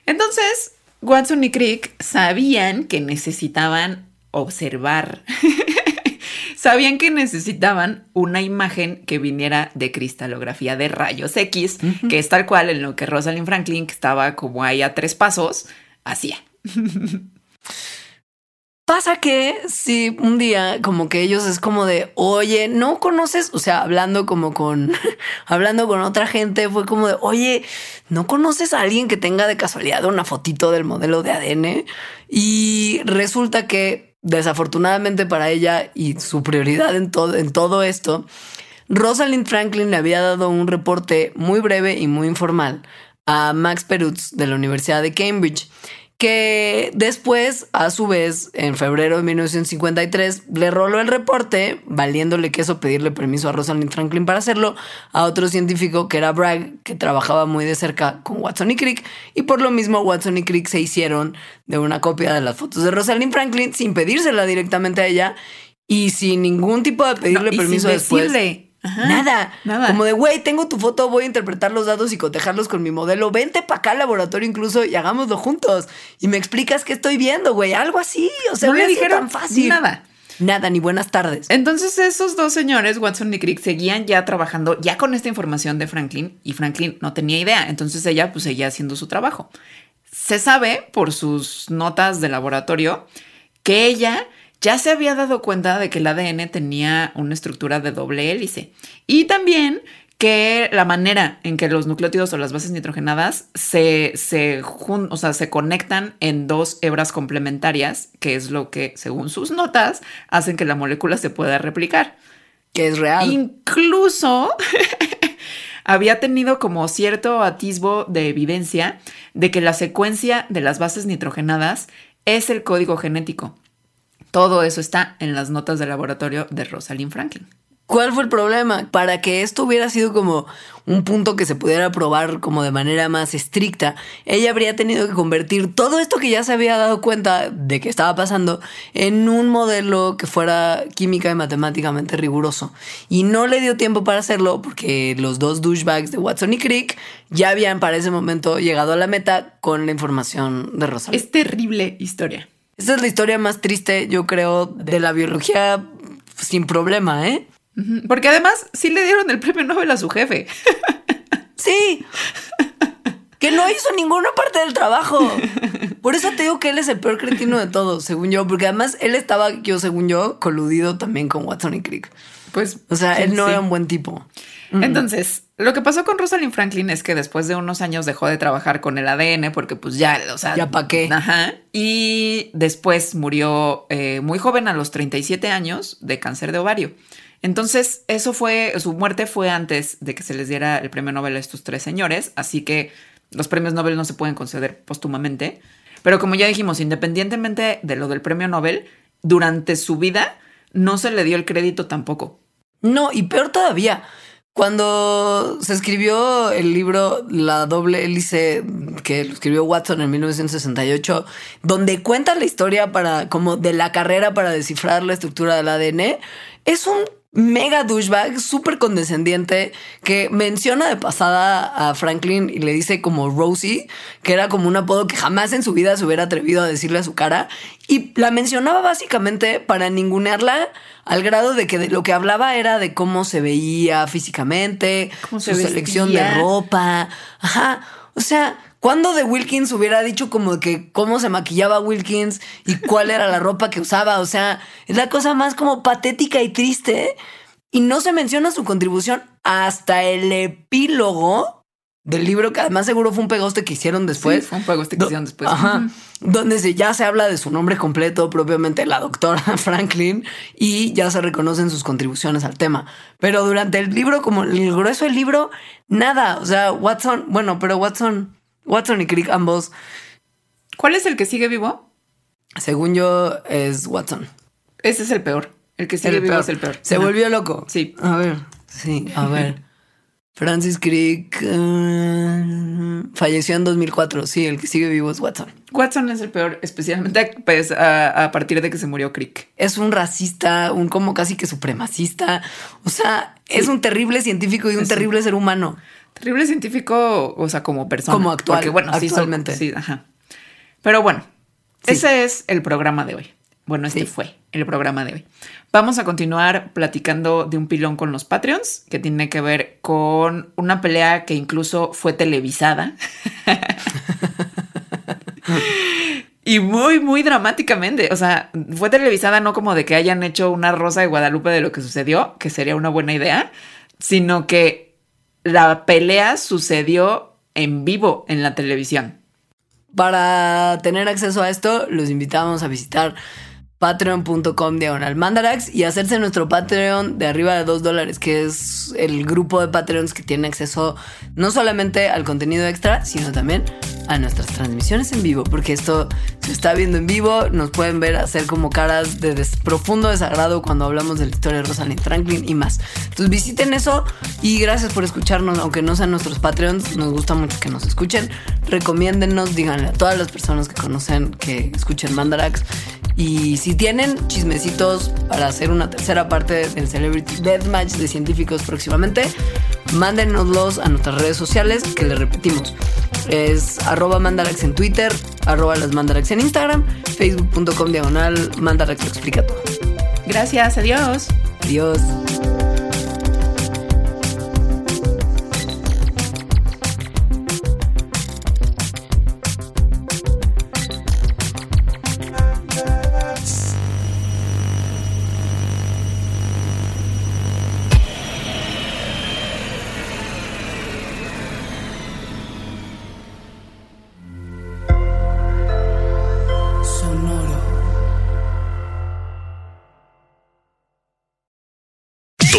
Entonces, Watson y Crick sabían que necesitaban observar. (laughs) sabían que necesitaban una imagen que viniera de cristalografía de rayos X, que es tal cual en lo que Rosalind Franklin, que estaba como ahí a tres pasos, hacía. (laughs) Pasa que si un día como que ellos es como de, oye, no conoces, o sea, hablando como con, (laughs) hablando con otra gente, fue como de, oye, ¿no conoces a alguien que tenga de casualidad una fotito del modelo de ADN? Y resulta que desafortunadamente para ella y su prioridad en todo, en todo esto, Rosalind Franklin le había dado un reporte muy breve y muy informal a Max Perutz de la Universidad de Cambridge que después, a su vez, en febrero de 1953, le roló el reporte, valiéndole queso pedirle permiso a Rosalind Franklin para hacerlo, a otro científico que era Bragg, que trabajaba muy de cerca con Watson y Crick, y por lo mismo Watson y Crick se hicieron de una copia de las fotos de Rosalind Franklin sin pedírsela directamente a ella y sin ningún tipo de pedirle permiso después. Nada. Nada. Como de, güey, tengo tu foto, voy a interpretar los datos y cotejarlos con mi modelo. Vente para acá al laboratorio incluso y hagámoslo juntos. Y me explicas qué estoy viendo, güey. Algo así. O sea, no le dijeron tan fácil. Nada. Nada, ni buenas tardes. Entonces esos dos señores, Watson y Crick, seguían ya trabajando ya con esta información de Franklin y Franklin no tenía idea. Entonces ella pues seguía haciendo su trabajo. Se sabe por sus notas de laboratorio que ella ya se había dado cuenta de que el ADN tenía una estructura de doble hélice y también que la manera en que los nucleótidos o las bases nitrogenadas se, se, o sea, se conectan en dos hebras complementarias, que es lo que, según sus notas, hacen que la molécula se pueda replicar. Que es real. Incluso (laughs) había tenido como cierto atisbo de evidencia de que la secuencia de las bases nitrogenadas es el código genético. Todo eso está en las notas de laboratorio de Rosalind Franklin. ¿Cuál fue el problema? Para que esto hubiera sido como un punto que se pudiera probar como de manera más estricta, ella habría tenido que convertir todo esto que ya se había dado cuenta de que estaba pasando en un modelo que fuera química y matemáticamente riguroso. Y no le dio tiempo para hacerlo porque los dos douchebags de Watson y Crick ya habían para ese momento llegado a la meta con la información de Rosalie. Es terrible historia. Esta es la historia más triste, yo creo, de la biología sin problema, ¿eh? Porque además sí le dieron el premio Nobel a su jefe. (laughs) Sí. Que no hizo ninguna parte del trabajo. Por eso te digo que él es el peor cretino de todos, según yo. Porque además él estaba, yo según yo, coludido también con Watson y Crick. Pues. O sea, sí, él no sí. era un buen tipo. Entonces, lo que pasó con Rosalind Franklin es que después de unos años dejó de trabajar con el ADN porque pues ya, o sea... Ya pa' qué. Ajá. Y después murió eh, muy joven a los 37 años de cáncer de ovario. Entonces, eso fue, su muerte fue antes de que se les diera el premio Nobel a estos tres señores, así que los premios Nobel no se pueden conceder póstumamente. Pero como ya dijimos, independientemente de lo del premio Nobel, durante su vida no se le dio el crédito tampoco. No, y peor todavía. Cuando se escribió el libro La doble hélice, que escribió Watson en 1968, donde cuenta la historia para, como de la carrera para descifrar la estructura del ADN, es un mega douchebag, súper condescendiente, que menciona de pasada a Franklin y le dice como Rosie, que era como un apodo que jamás en su vida se hubiera atrevido a decirle a su cara, y la mencionaba básicamente para ningunearla al grado de que de lo que hablaba era de cómo se veía físicamente, Cómo su se selección de ropa, ajá, o sea... ¿Cuándo de Wilkins hubiera dicho como que cómo se maquillaba Wilkins y cuál era la ropa que usaba? O sea, es la cosa más como patética y triste. Y no se menciona su contribución hasta el epílogo del libro, que además seguro fue un pegoste que hicieron después. Sí, fue un pegoste que Do- hicieron después. Ajá. Donde se, ya se habla de su nombre completo, propiamente la doctora (laughs) Franklin, y ya se reconocen sus contribuciones al tema. Pero durante el libro, como el grueso del libro, nada. O sea, Watson, bueno, pero Watson, Watson y Crick, ambos, ¿Cuál es el que sigue vivo? según yo, es Watson. Ese es el peor. El que sigue El vivo peor. es el peor. Se volvió loco. Sí. A ver, sí, a ver. (laughs) Francis Crick eh, falleció en 2004. Sí, el que sigue vivo es Watson. Watson es el peor, especialmente pues, a, a partir de que se murió Crick. Es un racista, un como casi que supremacista. O sea, es un terrible científico y un Sí. terrible ser humano. Terrible científico, o sea, como persona. Como actual, Porque, bueno, sí, son- actualmente. sí, ajá. Pero bueno, Sí. ese es el programa de hoy. Bueno, este Sí. fue el programa de hoy. Vamos a continuar platicando de un pilón con los Patreons, que tiene que ver con una pelea que incluso fue televisada. (laughs) Y muy, muy dramáticamente. O sea, fue televisada no como de que hayan hecho una rosa de Guadalupe de lo que sucedió, que sería una buena idea, sino que la pelea sucedió en vivo en la televisión. Para tener acceso a esto, los invitamos a visitar patreon.com diagonal mandarax y hacerse nuestro Patreon de arriba de 2 dólares, que es el grupo de Patreons que tiene acceso no solamente al contenido extra, sino también a nuestras transmisiones en vivo, porque esto se está viendo en vivo, nos pueden ver hacer como caras de des- profundo desagrado cuando hablamos de la historia de Rosalind Franklin y más. Entonces visiten eso y gracias por escucharnos, aunque no sean nuestros Patreons, nos gusta mucho que nos escuchen, recomiéndennos, díganle a todas las personas que conocen que escuchen Mandarax y si tienen chismecitos para hacer una tercera parte del Celebrity Deathmatch de científicos próximamente, mándenoslos a nuestras redes sociales, que les repetimos. Es arroba mandarax en Twitter, arroba las mandarax en Instagram, facebook.com diagonal mandarax lo explica todo. Gracias, adiós. Adiós.